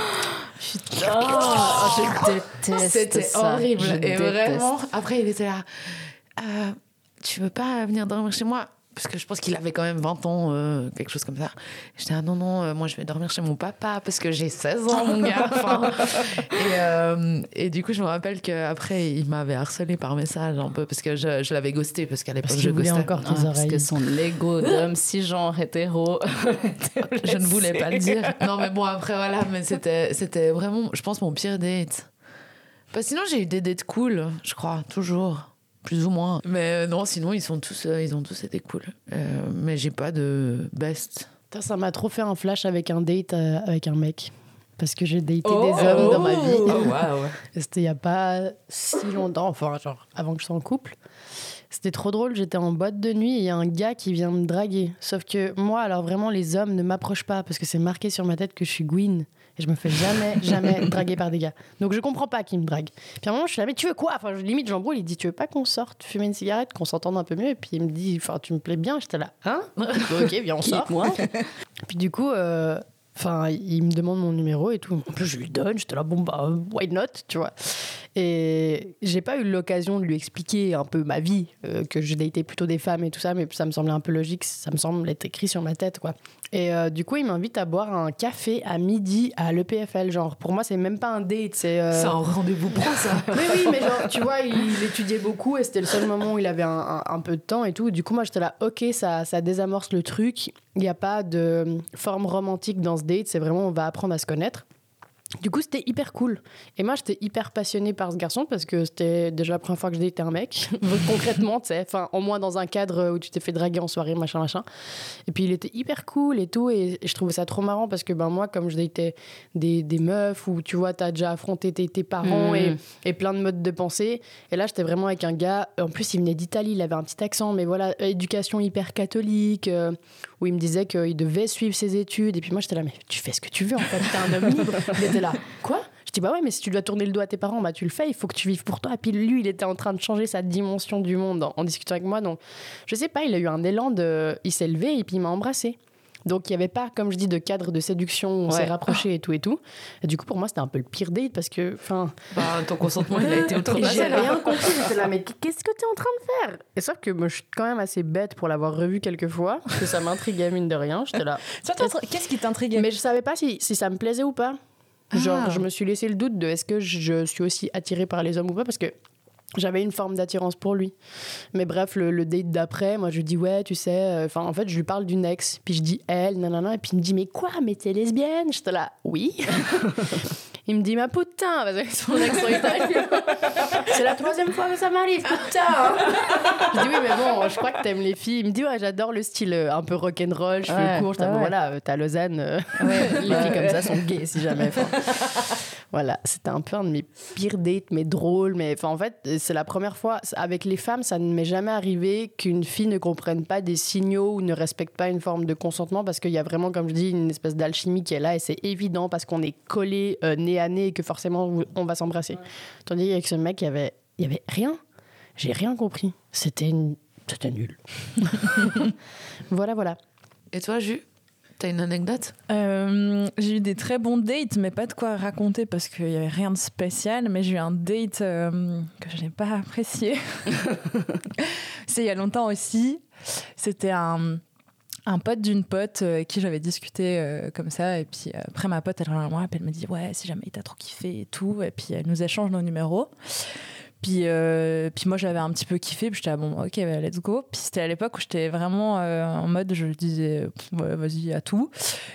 Oh, je déteste C'était horrible. Je Et déteste. vraiment, après, il était là. Euh, tu veux pas venir dormir chez moi? Parce que je pense qu'il avait quand même 20 ans, euh, quelque chose comme ça. J'étais, ah non, non, euh, moi je vais dormir chez mon papa parce que j'ai 16 ans, mon gars. Enfin, (laughs) et, euh, et du coup, je me rappelle qu'après, il m'avait harcelé par message un peu parce que je, je l'avais ghosté parce qu'à l'époque, Parce je ghostais. encore tes Ah, parce que son Lego d'homme cisgenre hétéro. (laughs) Je ne voulais pas le dire. Non, mais bon, après, voilà, mais c'était, c'était vraiment, je pense, mon pire date. Bah, sinon, j'ai eu des dates cool, je crois, toujours. Plus ou moins. Mais euh, non, sinon, ils, sont tous, euh, ils ont tous été cool. Euh, mais j'ai pas de best. Ça m'a trop fait un flash avec un date euh, avec un mec. Parce que j'ai daté Oh, des hommes dans ma vie. (laughs) Et C'était il y a pas si longtemps, enfin, genre avant que je sois en couple. C'était trop drôle, j'étais en boîte de nuit et il y a un gars qui vient me draguer. Sauf que moi, alors vraiment, les hommes ne m'approchent pas parce que c'est marqué sur ma tête que je suis Gwyn. Et je me fais jamais, jamais (laughs) draguer par des gars. Donc je comprends pas qui me drague. Puis à un moment, je suis là, mais tu veux quoi? Enfin, je- limite, j'embrouille. Il dit, tu veux pas qu'on sorte fumer une cigarette, qu'on s'entende un peu mieux? Et puis il me dit, enfin, tu me plais bien? J'étais là, hein? (laughs) Ok, viens, on sort. moi? (laughs) Puis du coup, euh, enfin, il me demande mon numéro et tout. En plus, je lui donne. J'étais là, bon bah, why not, tu vois? Et j'ai pas eu l'occasion de lui expliquer un peu ma vie, euh, que j'ai daté plutôt des femmes et tout ça, mais ça me semblait un peu logique. Ça me semble être écrit sur ma tête, quoi. Et euh, du coup, il m'invite à boire un café à midi à l'EPFL. Genre, pour moi, c'est même pas un date, c'est. euh, C'est un rendez-vous pro, ça. (laughs) mais oui, mais genre, tu vois, il, il étudiait beaucoup et c'était le seul moment où il avait un, un- un peu de temps et tout. Du coup, moi, j'étais là, ok, ça, ça désamorce le truc. Il n'y a pas de forme romantique dans ce date, c'est vraiment, on va apprendre à se connaître. Du coup, c'était hyper cool. Et moi, j'étais hyper passionnée par ce garçon parce que c'était déjà la première fois que je datais un mec. (laughs) Concrètement, tu sais, enfin, au moins dans un cadre où tu t'es fait draguer en soirée, machin, machin. Et puis, il était hyper cool et tout. Et, je trouvais ça trop marrant parce que, ben, moi, comme je datais des, des meufs où, tu vois, t'as déjà affronté tes, tes parents Mhm. et, et plein de modes de pensée. Et là, j'étais vraiment avec un gars. En plus, il venait d'Italie, il avait un petit accent, mais voilà, éducation hyper catholique, euh, où il me disait qu'il devait suivre ses études. Et puis moi, j'étais là, mais tu fais ce que tu veux, en fait, t'es un homme libre. Il était là, quoi? Je dis, bah ouais, mais si tu dois tourner le dos à tes parents, bah tu le fais, il faut que tu vives pour toi. Et puis lui, il était en train de changer sa dimension du monde en, en discutant avec moi. Donc, je sais pas, il a eu un élan de. Il s'est levé et puis il m'a embrassé. Donc il n'y avait pas, comme je dis, de cadre de séduction, on s'est rapproché et tout et tout. Et du coup, pour moi, c'était un peu le pire date parce que, enfin. Bah, ton consentement, il a été (laughs) outrepassé. J'ai rien compris. J'étais là, mais qu'est-ce que tu es en train de faire? Et sauf que moi, je suis quand même assez bête pour l'avoir revu quelques fois, parce que ça m'intriguait mine de rien. J'étais là. Qu'est-ce qui t'intriguait? Mais je savais pas si, si ça me plaisait ou pas. Genre, Ah. je me suis laissé le doute de est-ce que je suis aussi attirée par les hommes ou pas parce que j'avais une forme d'attirance pour lui. Mais bref, le, le date d'après, moi je lui dis ouais, tu sais, euh, enfin en fait, je lui parle d'une ex, puis je dis elle, nanana, et puis il me dit mais quoi, mais t'es lesbienne? J'étais là, oui. (laughs) il me dit ma putain, parce que son accent italien. (laughs) C'est la troisième fois que ça m'arrive, putain. je dis oui, mais bon, je crois que t'aimes les filles. Il me dit ouais, j'adore le style euh, un peu rock'n'roll, cheveux Ouais, courts. Ouais. bon, voilà, euh, t'as Lausanne, (laughs) les filles comme ça sont gays si jamais. Voilà, c'était un peu un de mes pires dates, mais drôle. Mais enfin, en fait, c'est la première fois. Avec les femmes, ça ne m'est jamais arrivé qu'une fille ne comprenne pas des signaux ou ne respecte pas une forme de consentement parce qu'il y a vraiment, comme je dis, une espèce d'alchimie qui est là et c'est évident parce qu'on est collé euh, nez à nez et que forcément on va s'embrasser. Tandis qu'avec ce mec, il y avait, il y avait rien. J'ai rien compris. C'était une- c'était nul. (laughs) voilà, voilà. Et toi, Jus, t'as une anecdote Euh, j'ai eu des très bons dates, mais pas de quoi raconter parce qu'il n'y avait rien de spécial. Mais j'ai eu un date euh, que je n'ai pas apprécié. (laughs) C'est il y a longtemps aussi. C'était un, un pote d'une pote euh, avec qui j'avais discuté comme ça. Et puis après, ma pote, elle revient à moi et elle me dit Ouais, si jamais il t'a trop kiffé et tout. Et puis elle nous échange nos numéros. Puis, euh, puis moi j'avais un petit peu kiffé, puis j'étais là, bon ok bah, let's go. Puis c'était à l'époque où j'étais vraiment euh, en mode je disais ouais, vas-y à tout.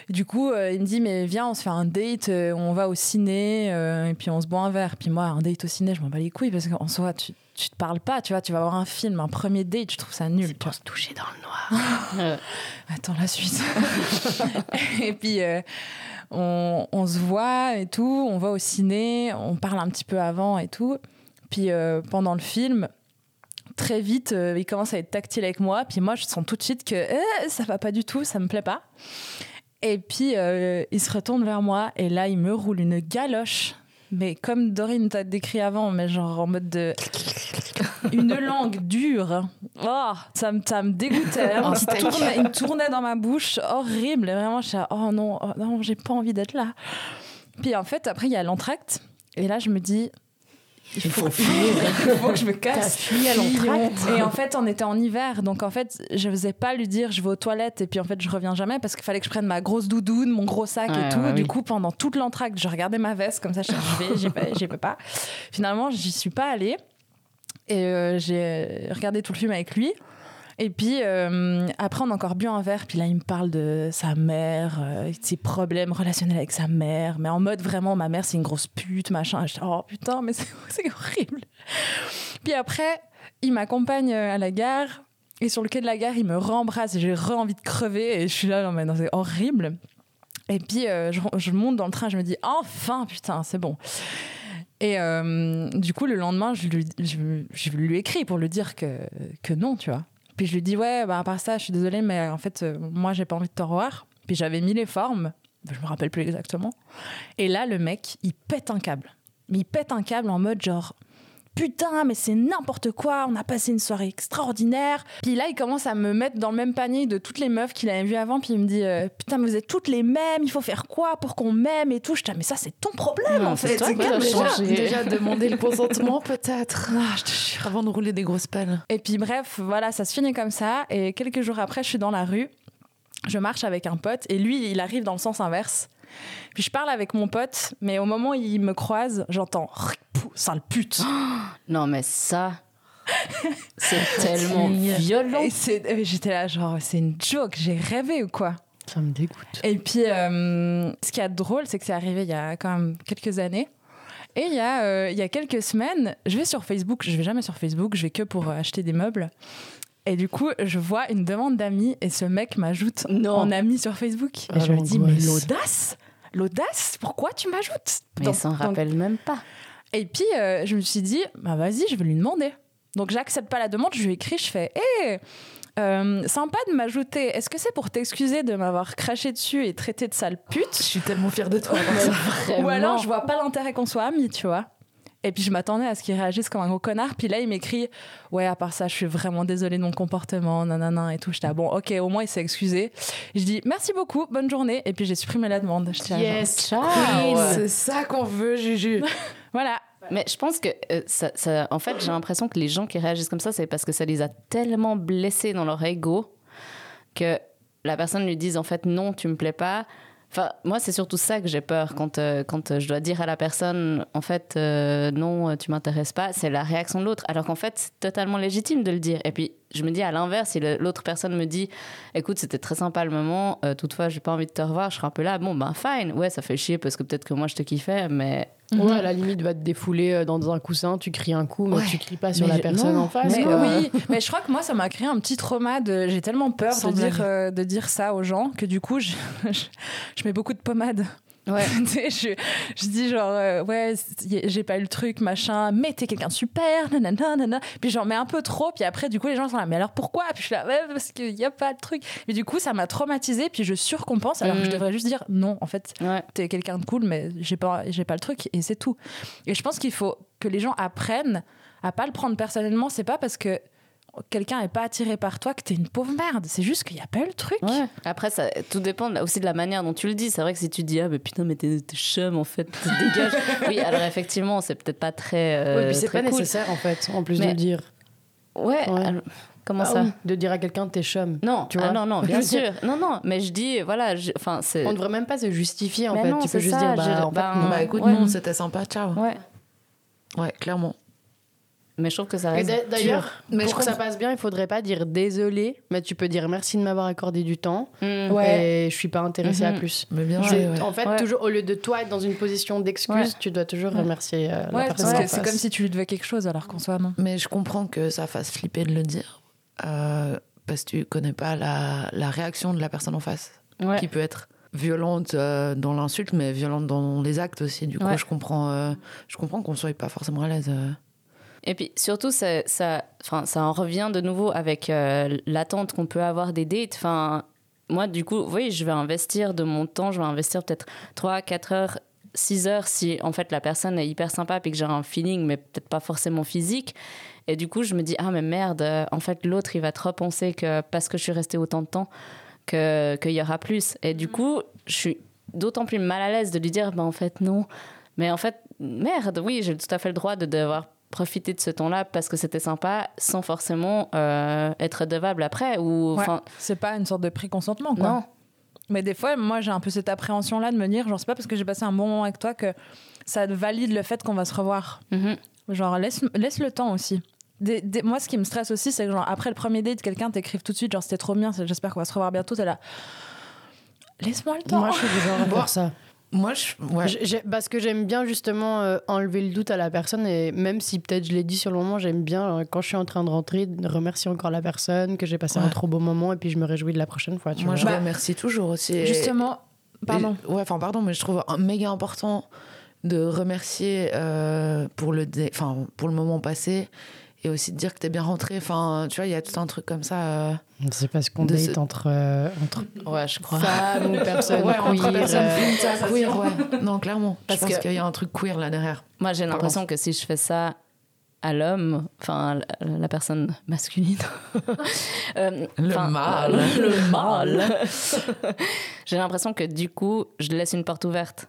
Et du coup euh, il me dit mais viens on se fait un date, euh, on va au ciné euh, et puis on se boit un verre. Puis moi un date au ciné je m'en bats les couilles parce qu'en soi tu, tu te parles pas, tu vois, tu vas voir un film, un premier date, je trouve ça nul. Pour se toucher dans le noir. (laughs) Attends la suite. (laughs) et puis euh, on, on se voit et tout, on va au ciné, on parle un petit peu avant et tout. Puis euh, pendant le film, très vite, euh, il commence à être tactile avec moi. Puis moi, je sens tout de suite que euh, ça va pas du tout, ça me plaît pas. Et puis euh, il se retourne vers moi et là, il me roule une galoche. Mais comme Dorine t'a décrit avant, mais genre en mode de. (laughs) Une langue dure. Oh, ça, me, ça me dégoûtait. Vraiment, il, tournait, il tournait dans ma bouche. Horrible. Et vraiment, je suis là, oh non, oh non, j'ai pas envie d'être là. Puis en fait, après, il y a l'entracte. Et là, je me dis, il faut, fuir, il faut que je me casse. fui à l'entracte. Et en fait, on était en hiver, donc en fait, je faisais pas lui dire je vais aux toilettes et puis en fait, je reviens jamais parce qu'il fallait que je prenne ma grosse doudoune, mon gros sac et tout. ouais, du oui. coup, pendant toute l'entracte, je regardais ma veste comme ça, je je vais, j'y vais, j'y vais pas. Finalement, j'y suis pas allée et euh, j'ai regardé tout le film avec lui. Et puis euh, après, on a encore bu un verre. Puis là, il me parle de sa mère, euh, de ses problèmes relationnels avec sa mère. Mais en mode vraiment, ma mère, c'est une grosse pute, machin. Et j'étais, oh putain, mais (laughs) c'est horrible. Puis après, il m'accompagne euh, à la gare. Et sur le quai de la gare, il me rembrasse et j'ai re-envie de crever. Et je suis là, non, mais non, c'est horrible. Et puis, je, je monte dans le train, je me dis, enfin, putain, c'est bon. Et du coup, le lendemain, je lui, je, je lui écris pour lui dire que, que non, tu vois. Puis je lui dis, ouais, bah, à part ça, je suis désolée, mais en fait, euh, moi, j'ai pas envie de te revoir. Puis j'avais mis les formes, je me rappelle plus exactement. Et là, le mec, il pète un câble. Mais il pète un câble en mode genre, putain, mais c'est n'importe quoi, on a passé une soirée extraordinaire. Puis là, il commence à me mettre dans le même panier de toutes les meufs qu'il avait vues avant. Puis il me dit, euh, putain, mais vous êtes toutes les mêmes, il faut faire quoi pour qu'on m'aime et tout. Je dis, ah, mais ça, c'est ton problème Non, en fait. toi. Déjà demander le consentement, peut-être. Ah, je te jure. Avant de rouler des grosses pelles. Et puis bref, voilà, ça se finit comme ça. Et quelques jours après, je suis dans la rue. Je marche avec un pote et lui, il arrive dans le sens inverse. Puis je parle avec mon pote, mais au moment où il me croise, j'entends sale pute. (gasps) Non, mais ça, c'est tellement (laughs) violent. Et c'est- et j'étais là, genre, c'est une joke, j'ai rêvé ou quoi? Ça me dégoûte. Et puis, euh, ce qui est drôle, c'est que c'est arrivé il y a quand même quelques années. Et il y, a, euh, il y a quelques semaines, je vais sur Facebook, je vais jamais sur Facebook, je vais que pour acheter des meubles. Et du coup, je vois une demande d'amis et ce mec m'ajoute Non. en ami sur Facebook. Et je me dis, mais l'audace L'audace Pourquoi tu m'ajoutes? Mais Donc- il s'en donc- rappelle même pas. Et puis, euh, je me suis dit, bah vas-y, je vais lui demander. Donc, j'accepte pas la demande, je lui écris, je fais, hé, euh, sympa de m'ajouter. Est-ce que c'est pour t'excuser de m'avoir craché dessus et traité de sale pute? Je suis tellement fière de toi. (laughs) Ou alors, je vois pas l'intérêt qu'on soit amis, tu vois. Et puis je m'attendais à ce qu'il réagisse comme un gros connard. Puis là, il m'écrit Ouais, à part ça, je suis vraiment désolée de mon comportement, nanana et tout. J'étais ah, bon, ok, au moins il s'est excusé. Je dis Merci beaucoup, bonne journée. Et puis j'ai supprimé la demande. J'étais là, genre, Yes, Ciao. C'est ça qu'on veut, Juju. (laughs) Voilà. Mais je pense que, euh, ça, ça- en fait, j'ai l'impression que les gens qui réagissent comme ça, c'est parce que ça les a tellement blessés dans leur ego que la personne lui dise en fait non, tu me plais pas. Moi, c'est surtout ça que j'ai peur quand, euh, euh, je dois dire à la personne en fait euh, non, tu m'intéresses pas. C'est la réaction de l'autre. Alors qu'en fait, c'est totalement légitime de le dire. Et puis, je me dis à l'inverse, si l'autre personne me dit écoute, c'était très sympa le moment, toutefois, j'ai pas envie de te revoir, je serai un peu là. Bon, ben, fine. Ouais, ça fait chier parce que peut-être que moi, je te kiffais, mais Ouais, à la limite, va te défouler euh, dans un coussin, tu cries un coup, mais Ouais. tu cries pas sur Mais la personne non, en face. Mais oui, (laughs) mais je crois que moi, ça m'a créé un petit trauma. De... J'ai tellement peur de dire, euh, de dire ça aux gens que du coup, je, (laughs) je, je mets beaucoup de pommade. Ouais. (laughs) Je, je dis genre, euh, ouais, j'ai pas eu le truc, machin, mais t'es quelqu'un de super, nanana, nanana. Puis j'en mets un peu trop, puis après, du coup, les gens sont là, mais alors pourquoi? Puis je suis là, ouais, parce qu'il y a pas de truc. Mais du coup, ça m'a traumatisé, puis je surcompense, alors que je Mhm. devrais juste dire, non, en fait, ouais. t'es quelqu'un de cool, mais j'ai pas, pas le truc, et c'est tout. Et je pense qu'il faut que les gens apprennent à pas le prendre personnellement. C'est pas parce que quelqu'un est pas attiré par toi que t'es une pauvre merde. C'est juste qu'il y a pas eu le truc. Ouais. Après, ça, tout dépend aussi de la manière dont tu le dis. C'est vrai que si tu dis, ah, mais putain, mais t'es t'es chum, en fait, te dégage. (laughs) oui, alors effectivement, c'est peut-être pas très. euh, Ouais, puis c'est très pas cool. nécessaire en fait, en plus de le dire. Ouais, Ouais. alors, comment Ah ça oui, De dire à quelqu'un t'es chum. Non, Tu ah vois non, non, bien (laughs) sûr. Non, non, mais je dis, voilà, je- enfin, c'est. On devrait même pas se justifier en Mais fait. non, tu peux c'est juste ça, dire bah, en fait, bah, non. Bah écoute, Ouais. non, c'était sympa, ciao. Ouais, Ouais, clairement. Mais je trouve que ça reste. d'a- D'ailleurs. Mais pour je que ça passe bien, il faudrait pas dire désolé, mais tu peux dire merci de m'avoir accordé du temps Mm. Ouais. et je suis pas intéressée à Mhm. plus. Mais bien joué, ouais. En fait, Ouais. toujours au lieu de toi être dans une position d'excuse, Ouais. tu dois toujours Ouais. remercier euh, la personne parce en que c'est comme si tu lui devais quelque chose alors qu'en soi, non. Mais je comprends que ça fasse flipper de le dire. euh, parce que tu connais pas la, la réaction de la personne en face. Ouais. Qui peut être violente euh, dans l'insulte, mais violente dans les actes aussi. Du coup, Ouais. je comprends, euh, je comprends qu'on soit pas forcément à l'aise. Et puis surtout, ça, ça, enfin, ça en revient de nouveau avec euh, l'attente qu'on peut avoir des dates. Enfin, moi, du coup, oui, je vais investir de mon temps, je vais investir peut-être 3, 4 heures, 6 heures si en fait la personne est hyper sympa et que j'ai un feeling, mais peut-être pas forcément physique. Et du coup, je me dis, ah, mais merde, euh, en fait, l'autre, il va trop penser que parce que je suis restée autant de temps, que- qu'il y aura plus. Et du coup, je suis d'autant plus mal à l'aise de lui dire, bah, en fait, non. Mais en fait, merde, oui, j'ai tout à fait le droit de devoir profiter de ce temps-là parce que c'était sympa sans forcément euh, être redevable après. Ou, Ouais. enfin, C'est pas une sorte de pré-consentement, quoi. non. Mais des fois, moi, j'ai un peu cette appréhension-là de me dire, genre, c'est pas parce que j'ai passé un bon moment avec toi que ça valide le fait qu'on va se revoir. Mhm. Genre, laisse, laisse le temps aussi. Des- des- moi, ce qui me stresse aussi, c'est que, genre, après le premier date, quelqu'un t'écrive tout de suite, genre, c'était trop bien, j'espère qu'on va se revoir bientôt, t'es là. Laisse-moi le temps. Moi, je suis du genre à faire ça. Moi, je, ouais. Parce que j'aime bien justement euh, enlever le doute à la personne et même si peut-être je l'ai dit sur le moment, j'aime bien euh, quand je suis en train de rentrer de remercier encore la personne, que j'ai passé un trop beau moment et puis je me réjouis de la prochaine fois. Tu Moi, je remercie toujours aussi. Justement, pardon. et- ouais, enfin, pardon, mais je trouve un- méga important de remercier euh, pour, le enfin, pour le moment passé et aussi de dire que t'es bien rentré. Enfin, tu vois, il y a tout un truc comme ça. euh. C'est parce qu'on date ce- entre, euh, entre Ouais, je crois. femmes (laughs) ou personnes ouais, queer, entre personnes euh, queer, ouais. Non, clairement. Parce je pense que- qu'il y a un truc queer là derrière. Moi, j'ai l'impression que si je fais ça à l'homme, enfin, la, la personne masculine. (laughs) euh, (laughs) Le mâle. Le mâle. j'ai l'impression que du coup, je laisse une porte ouverte.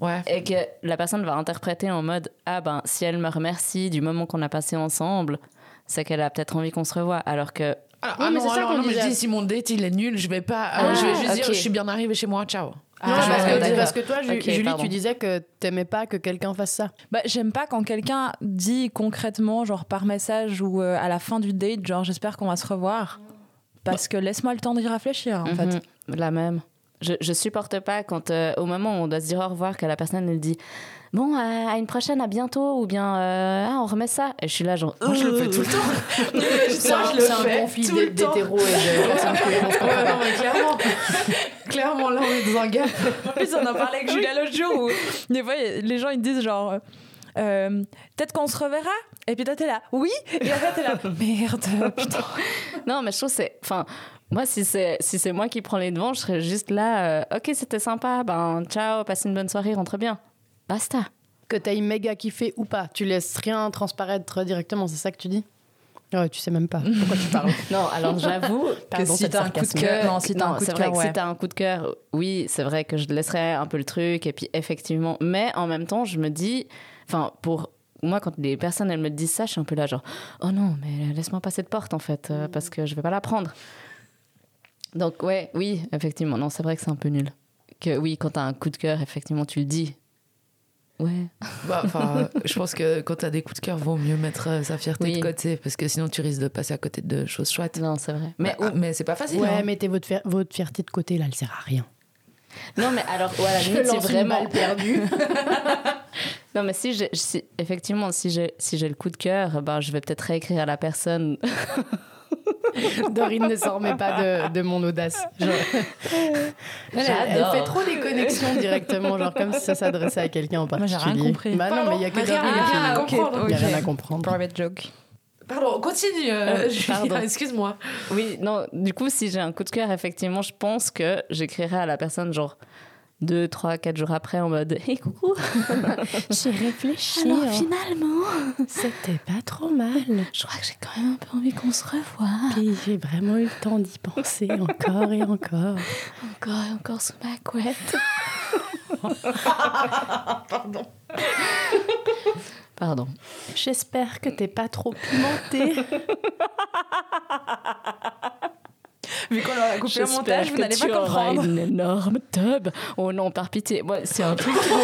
Ouais. Et que la personne va interpréter en mode Ah ben, si elle me remercie du moment qu'on a passé ensemble, c'est qu'elle a peut-être envie qu'on se revoie. Alors que. Alors, Oui, ah mais non, c'est ça alors, qu'on non, mais je disait. dis si mon date il est nul, je vais pas. euh, Ah, je vais juste dire je suis bien arrivée chez moi, ciao. Non, Ah, parce, que, parce que toi, Julie, pardon. tu disais que t'aimais pas que quelqu'un fasse ça. Bah, j'aime pas quand quelqu'un dit concrètement, genre par message ou euh, à la fin du date, genre j'espère qu'on va se revoir. Parce que laisse-moi le temps d'y réfléchir, en fait. Mhm, La même. Je, je supporte pas quand, euh, au moment où on doit se dire au revoir, que la personne elle dit Bon, euh, à une prochaine, à bientôt, ou bien euh, ah, on remet ça. Et je suis là, genre. Moi je le fais tout le temps. (laughs) C'est un, conflit d'hétéro et de personnes Ouais, non, mais clairement. clairement, là on est dans un gap. En plus, on en parlait avec Julia l'autre jour où des fois, les gens ils disent genre. euh, Peut-être qu'on se reverra? Et puis toi t'es là, oui Et après t'es là, merde, putain. Non, mais je trouve que c'est. Enfin, moi, si c'est si c'est moi qui prends les devants, je serais juste là. euh, ok, c'était sympa. Ben, ciao, passe une bonne soirée, rentre bien. Basta. Que t'ailles méga kiffé ou pas. Tu laisses rien transparaître directement, c'est ça que tu dis? Ouais, tu sais même pas pourquoi tu parles. (laughs) Non, alors j'avoue (laughs) Que si t'as un coup de cœur- non, si t'as un coup de c'est vrai cœur, que ouais. si t'as un coup de cœur, oui, c'est vrai que je laisserais un peu le truc et puis effectivement, mais en même temps, je me dis, enfin pour moi quand les personnes elles me disent ça, je suis un peu là genre oh non, mais laisse-moi passer de porte en fait euh, parce que je vais pas la prendre. Donc ouais, oui, effectivement, non, c'est vrai que c'est un peu nul. Que oui, quand t'as un coup de cœur, effectivement, tu le dis. Ouais. (laughs) Bah, enfin, je pense que quand t'as des coups de cœur, vaut mieux mettre euh, sa fierté Oui. de côté parce que sinon tu risques de passer à côté de choses chouettes. Non, c'est vrai. Mais, Mais mais c'est pas facile. Ouais, hein. mettez votre, fier- votre fierté de côté, là, elle sert à rien. non, mais alors voilà, Je une vraiment perdue. (laughs) Non, mais si j'ai, si- effectivement, si j'ai, si j'ai le coup de cœur, ben, je vais peut-être réécrire à la personne. (laughs) (laughs) Dorine ne s'en remet pas de, de mon audace. Genre- (laughs) Elle, elle- fait trop les connexions directement, genre comme si ça s'adressait à quelqu'un en Moi, particulier. j'ai rien compris. Bah non, mais il y a que Rien- Dorine qui... Il y a rien à comprendre. Private joke. Pardon, continue. euh, Euh, (laughs) excuse-moi. Oui, non, du coup, si j'ai un coup de cœur, effectivement, je pense que j'écrirai à la personne, genre, deux, trois, quatre jours après, en mode Hé, coucou (laughs) J'ai réfléchi. Alors, hein. finalement, C'était pas trop mal. je crois que j'ai quand même un peu envie qu'on se revoie. Puis j'ai vraiment eu le temps d'y penser encore et encore. Encore et encore sous ma couette. (laughs) Pardon. Pardon. J'espère que t'es pas trop pimenté. (laughs) (laughs) Vu qu'on a coupé le montage, vous n'allez pas comprendre. une énorme tub. Oh non, par pitié. Moi, c'est un truc qui me-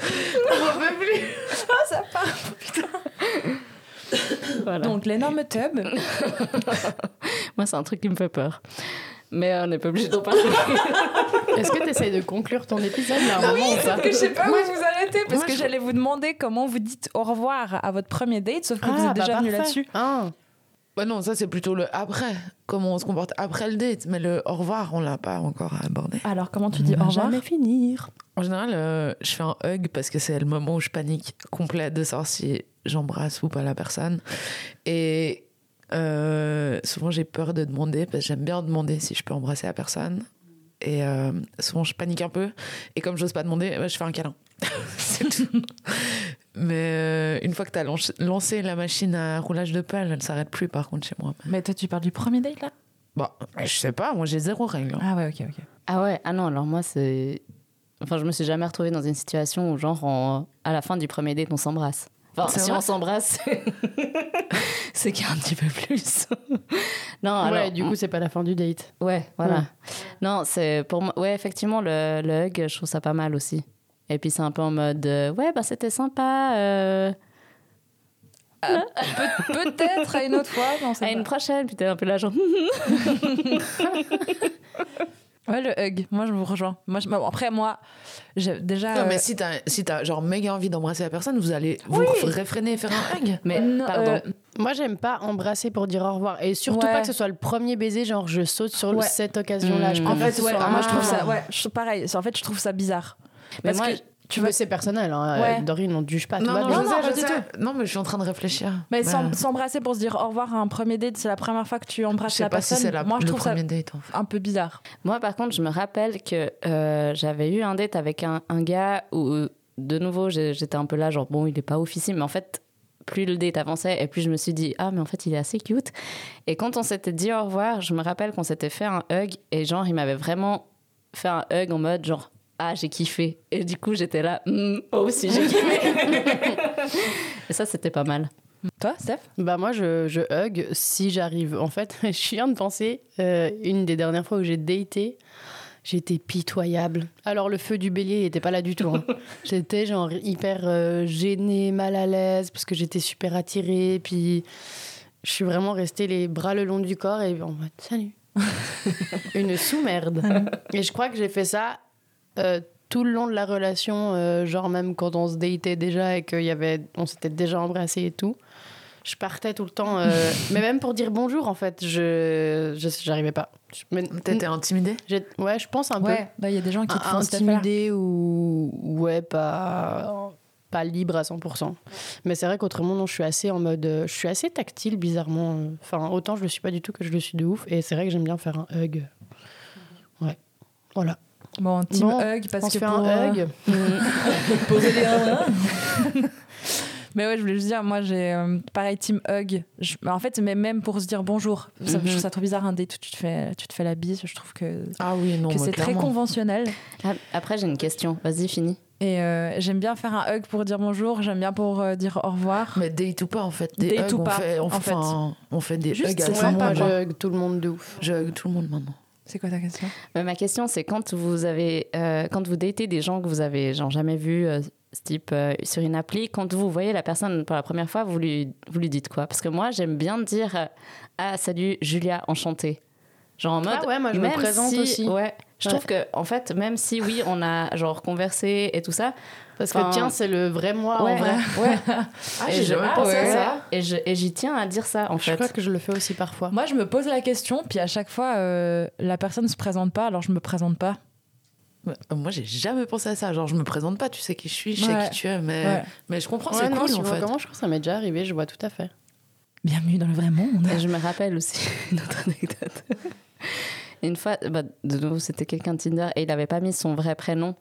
(laughs) ça part. Voilà. Donc, l'énorme tub. (laughs) Moi, c'est un truc qui me fait peur. Mais on n'est pas obligé d'en parler. (laughs) Est-ce que t'essayes de conclure ton épisode là, un moment ou pas que je sais pas où vous arrêter parce moi, que je- j'allais vous demander comment vous dites au revoir à votre premier date, sauf que vous Ah, êtes bah déjà venu parfait. là-dessus. Ah. Bah non, ça c'est plutôt le après. Comment on se comporte après le date. Mais le au revoir, on l'a pas encore abordé. Alors, comment tu dis On au revoir jamais finir. En général, euh, je fais un hug parce que c'est le moment où je panique complet de savoir si j'embrasse ou pas la personne. Et euh, souvent, j'ai peur de demander parce que j'aime bien demander si je peux embrasser la personne. Et euh, souvent, je panique un peu. Et comme j'ose pas demander, bah, je fais un câlin. (laughs) c'est tout. Mais euh, une fois que tu as lancé la machine à roulage de pelle, elle s'arrête plus par contre chez moi. Mais toi, tu parles du premier date là? Bon, je sais pas, moi j'ai zéro règle. hein. Ah ouais, ok, ok. Ah ouais, ah non, alors moi, c'est. Enfin, je me suis jamais retrouvée dans une situation où, genre, en- à la fin du premier date, on s'embrasse. Enfin, si vrai on s'embrasse, (laughs) c'est qu'il y a un petit peu plus. (laughs) non, ouais, alors. du coup, c'est pas la fin du date. Ouais, voilà. Ouais. Non, c'est pour moi. Ouais, effectivement, le, le hug, je trouve ça pas mal aussi. Et puis, c'est un peu en mode. euh, ouais, bah, c'était sympa. euh, Pe- Peut-être à une autre fois. Non, à pas- une prochaine. Puis t'es un peu là, genre. (laughs) Ouais, le hug. Moi, je vous rejoins. Moi, je- bon, Après, moi, j'ai déjà. Non, euh, mais si t'as si as, genre méga envie d'embrasser la personne, vous allez vous réfréner et faire un hug. Mais, Non, pardon. euh, Moi, j'aime pas embrasser pour dire au revoir. Et surtout Ouais. pas que ce soit le premier baiser, genre je saute sur Ouais. cette occasion-là. Je Mmh. En fait, ouais, moi, je trouve un- ça. Ouais, je- pareil. En fait, je trouve ça bizarre. Mais Parce moi, que Tu veux, c'est personnel. Hein. Ouais. Euh, Dorine, on ne juge pas. tout Non, non, je non, sais, je sais. Non, mais je suis en train de réfléchir. Mais Bah, s'em- s'embrasser pour se dire au revoir à un premier date, c'est la première fois que tu embrasses la pas personne. si c'est la- moi, je trouve ça premier date. En fait. un peu bizarre. Moi, par contre, je me rappelle que euh, j'avais eu un date avec un, un gars où, de nouveau, j'ai- j'étais un peu là, genre, bon, il est pas officiel, mais en fait, plus le date avançait, et plus je me suis dit, ah, mais en fait, il est assez cute. Et quand on s'était dit au revoir, je me rappelle qu'on s'était fait un hug, et genre, il m'avait vraiment fait un hug en mode, genre, ah, j'ai kiffé. Et du coup, j'étais là, Hmm, moi aussi, j'ai kiffé. (laughs) et ça, c'était pas mal. Toi, Steph? Bah moi, je, je hug si j'arrive. En fait, (laughs) je viens de penser, euh, une des dernières fois où j'ai daté, j'étais pitoyable. Alors le feu du bélier il était pas là du tout. hein. (laughs) j'étais genre hyper euh, gênée, mal à l'aise, parce que j'étais super attirée. Puis je suis vraiment restée les bras le long du corps et en mode salut. une sous-merde. et je crois que j'ai fait ça euh, tout le long de la relation, euh, genre même quand on se datait déjà et qu'il y avait, on s'était déjà embrassé et tout. Je partais tout le temps, euh, (laughs) mais même pour dire bonjour en fait, je, je j'arrivais pas. T'étais intimidée? j'ai- ouais, je pense un Ouais, bah, il y a des gens qui te peu font intimidée ou ouais pas pas libre à 100%. Mais c'est vrai qu'autrement non, je suis assez en mode, je suis assez tactile bizarrement. Enfin autant je le suis pas du tout que je le suis de ouf. Et c'est vrai que j'aime bien faire un hug. Ouais, voilà. Bon, team Bon, hug parce On que fait pour, un euh, hug. (laughs) poser les mains. (laughs) Mais ouais, je voulais juste dire, moi j'ai euh, pareil team hug. Je- mais en fait, mais même pour se dire bonjour, ça, je Mhm. trouve ça trop bizarre un date où tu te fais, tu te fais la bise. Je trouve que, Ah oui, non, que mais c'est très conventionnel. Ah, Après, j'ai une question. Vas-y, finis. Et euh, j'aime bien faire un hug pour dire bonjour. J'aime bien pour euh, dire au revoir. Mais date ou pas, en fait. Des Date hugs, ou on pas, fait, on, en fait. on fait des Juste, hugs à tout le monde. moi. je hug tout le monde de ouf. Je hug tout le monde maintenant. C'est quoi ta question? Mais ma question, c'est quand vous avez, euh, quand vous datez des gens que vous avez genre jamais vus, euh, ce type euh, sur une appli, quand vous voyez la personne pour la première fois, vous lui, vous lui dites quoi? Parce que moi, j'aime bien dire euh, ah salut Julia, enchantée. Genre en mode. Ah ouais, moi, je me même présente si- aussi. Ouais. Je Ouais. trouve que en fait, même si oui, on a genre conversé et tout ça. Parce Enfin, que tiens, c'est le vrai moi ouais, en vrai. ouais. (laughs) Ah, Et j'ai je- jamais ah, pensé à ouais. ça. Et je- et j'y tiens à dire ça en Je fait. crois que je le fais aussi parfois. Moi, je me pose la question, puis à chaque fois, euh, la personne se présente pas, alors je me présente pas. Moi, j'ai jamais pensé à ça. Genre, je me présente pas, tu sais qui je suis, je sais qui tu es, mais, Ouais. mais je comprends, Ouais, c'est non, cool en vois fait. comment je crois que ça m'est déjà arrivé, je vois tout à fait. Bienvenue dans le vrai monde. Et je me rappelle aussi (laughs) une autre anecdote. Une fois, bah, de nouveau, c'était quelqu'un de Tinder et il n'avait pas mis son vrai prénom.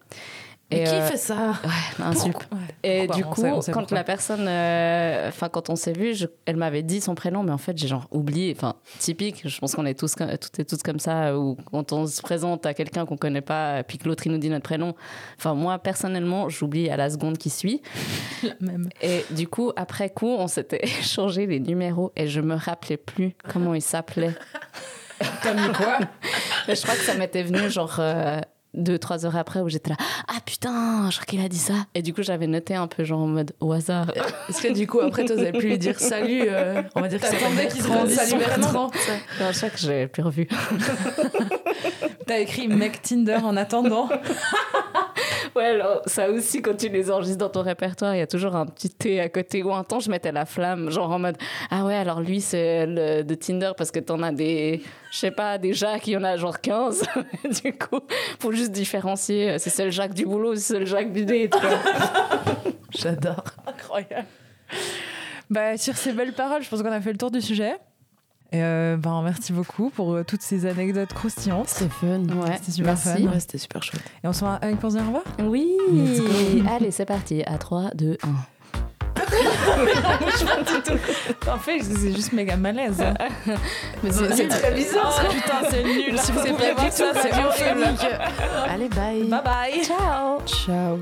Mais Et, qui euh, fait ça ouais. Ouais. Et Pourquoi du On coup, sait- on sait quand pourquoi. la personne, euh, enfin quand on s'est vu, je- elle m'avait dit son prénom, mais en fait j'ai genre oublié. Enfin typique, je pense qu'on est tous, comme- toutes et tous comme ça, ou quand on se présente à quelqu'un qu'on connaît pas, puis que l'autre il nous dit notre prénom. Enfin moi personnellement, j'oublie à la seconde qui suit. (laughs) Même. Et du coup, après coup, on s'était (laughs) échangé les numéros et je me rappelais plus comment il s'appelait. Mis quoi Mais (laughs) je crois que ça m'était venu genre euh, deux, trois heures après où j'étais là. Ah putain, je crois qu'il a dit ça. Et du coup, j'avais noté un peu genre en mode au hasard. Est-ce que du coup, après, t'osais plus lui dire salut euh, On va dire que ça T'attendais qu'il se Salut. Bertrand. Je crois que j'ai plus revu. (laughs) T'as écrit mec Tinder en attendant. (laughs) Ouais, alors ça aussi, quand tu les enregistres dans ton répertoire, il y a toujours un petit T à côté ou un temps, je mettais la flamme, genre en mode Ah ouais, alors lui, c'est le de Tinder parce que t'en as des, je sais pas, des Jacques, il y en a genre 15. (laughs) du coup, faut juste différencier. C'est c'est le Jacques du boulot, c'est le Jacques du quoi. J'adore. Incroyable. Bah, sur ces belles paroles, je pense qu'on a fait le tour du sujet. Et euh, ben, merci beaucoup pour euh, toutes ces anecdotes croustillantes. C'est fun. Ouais, C'était super merci. fun. Ouais, c'était super chouette. Et on se un hug pour se dire au revoir Oui, allez, c'est parti. À 3, 2, 1. En fait, c'est juste méga malaise. (laughs) Mais c'est très bizarre. putain, c'est nul. Si vous pas voir ça, c'est horrible. Allez, bye. Bye bye. Ciao Ciao.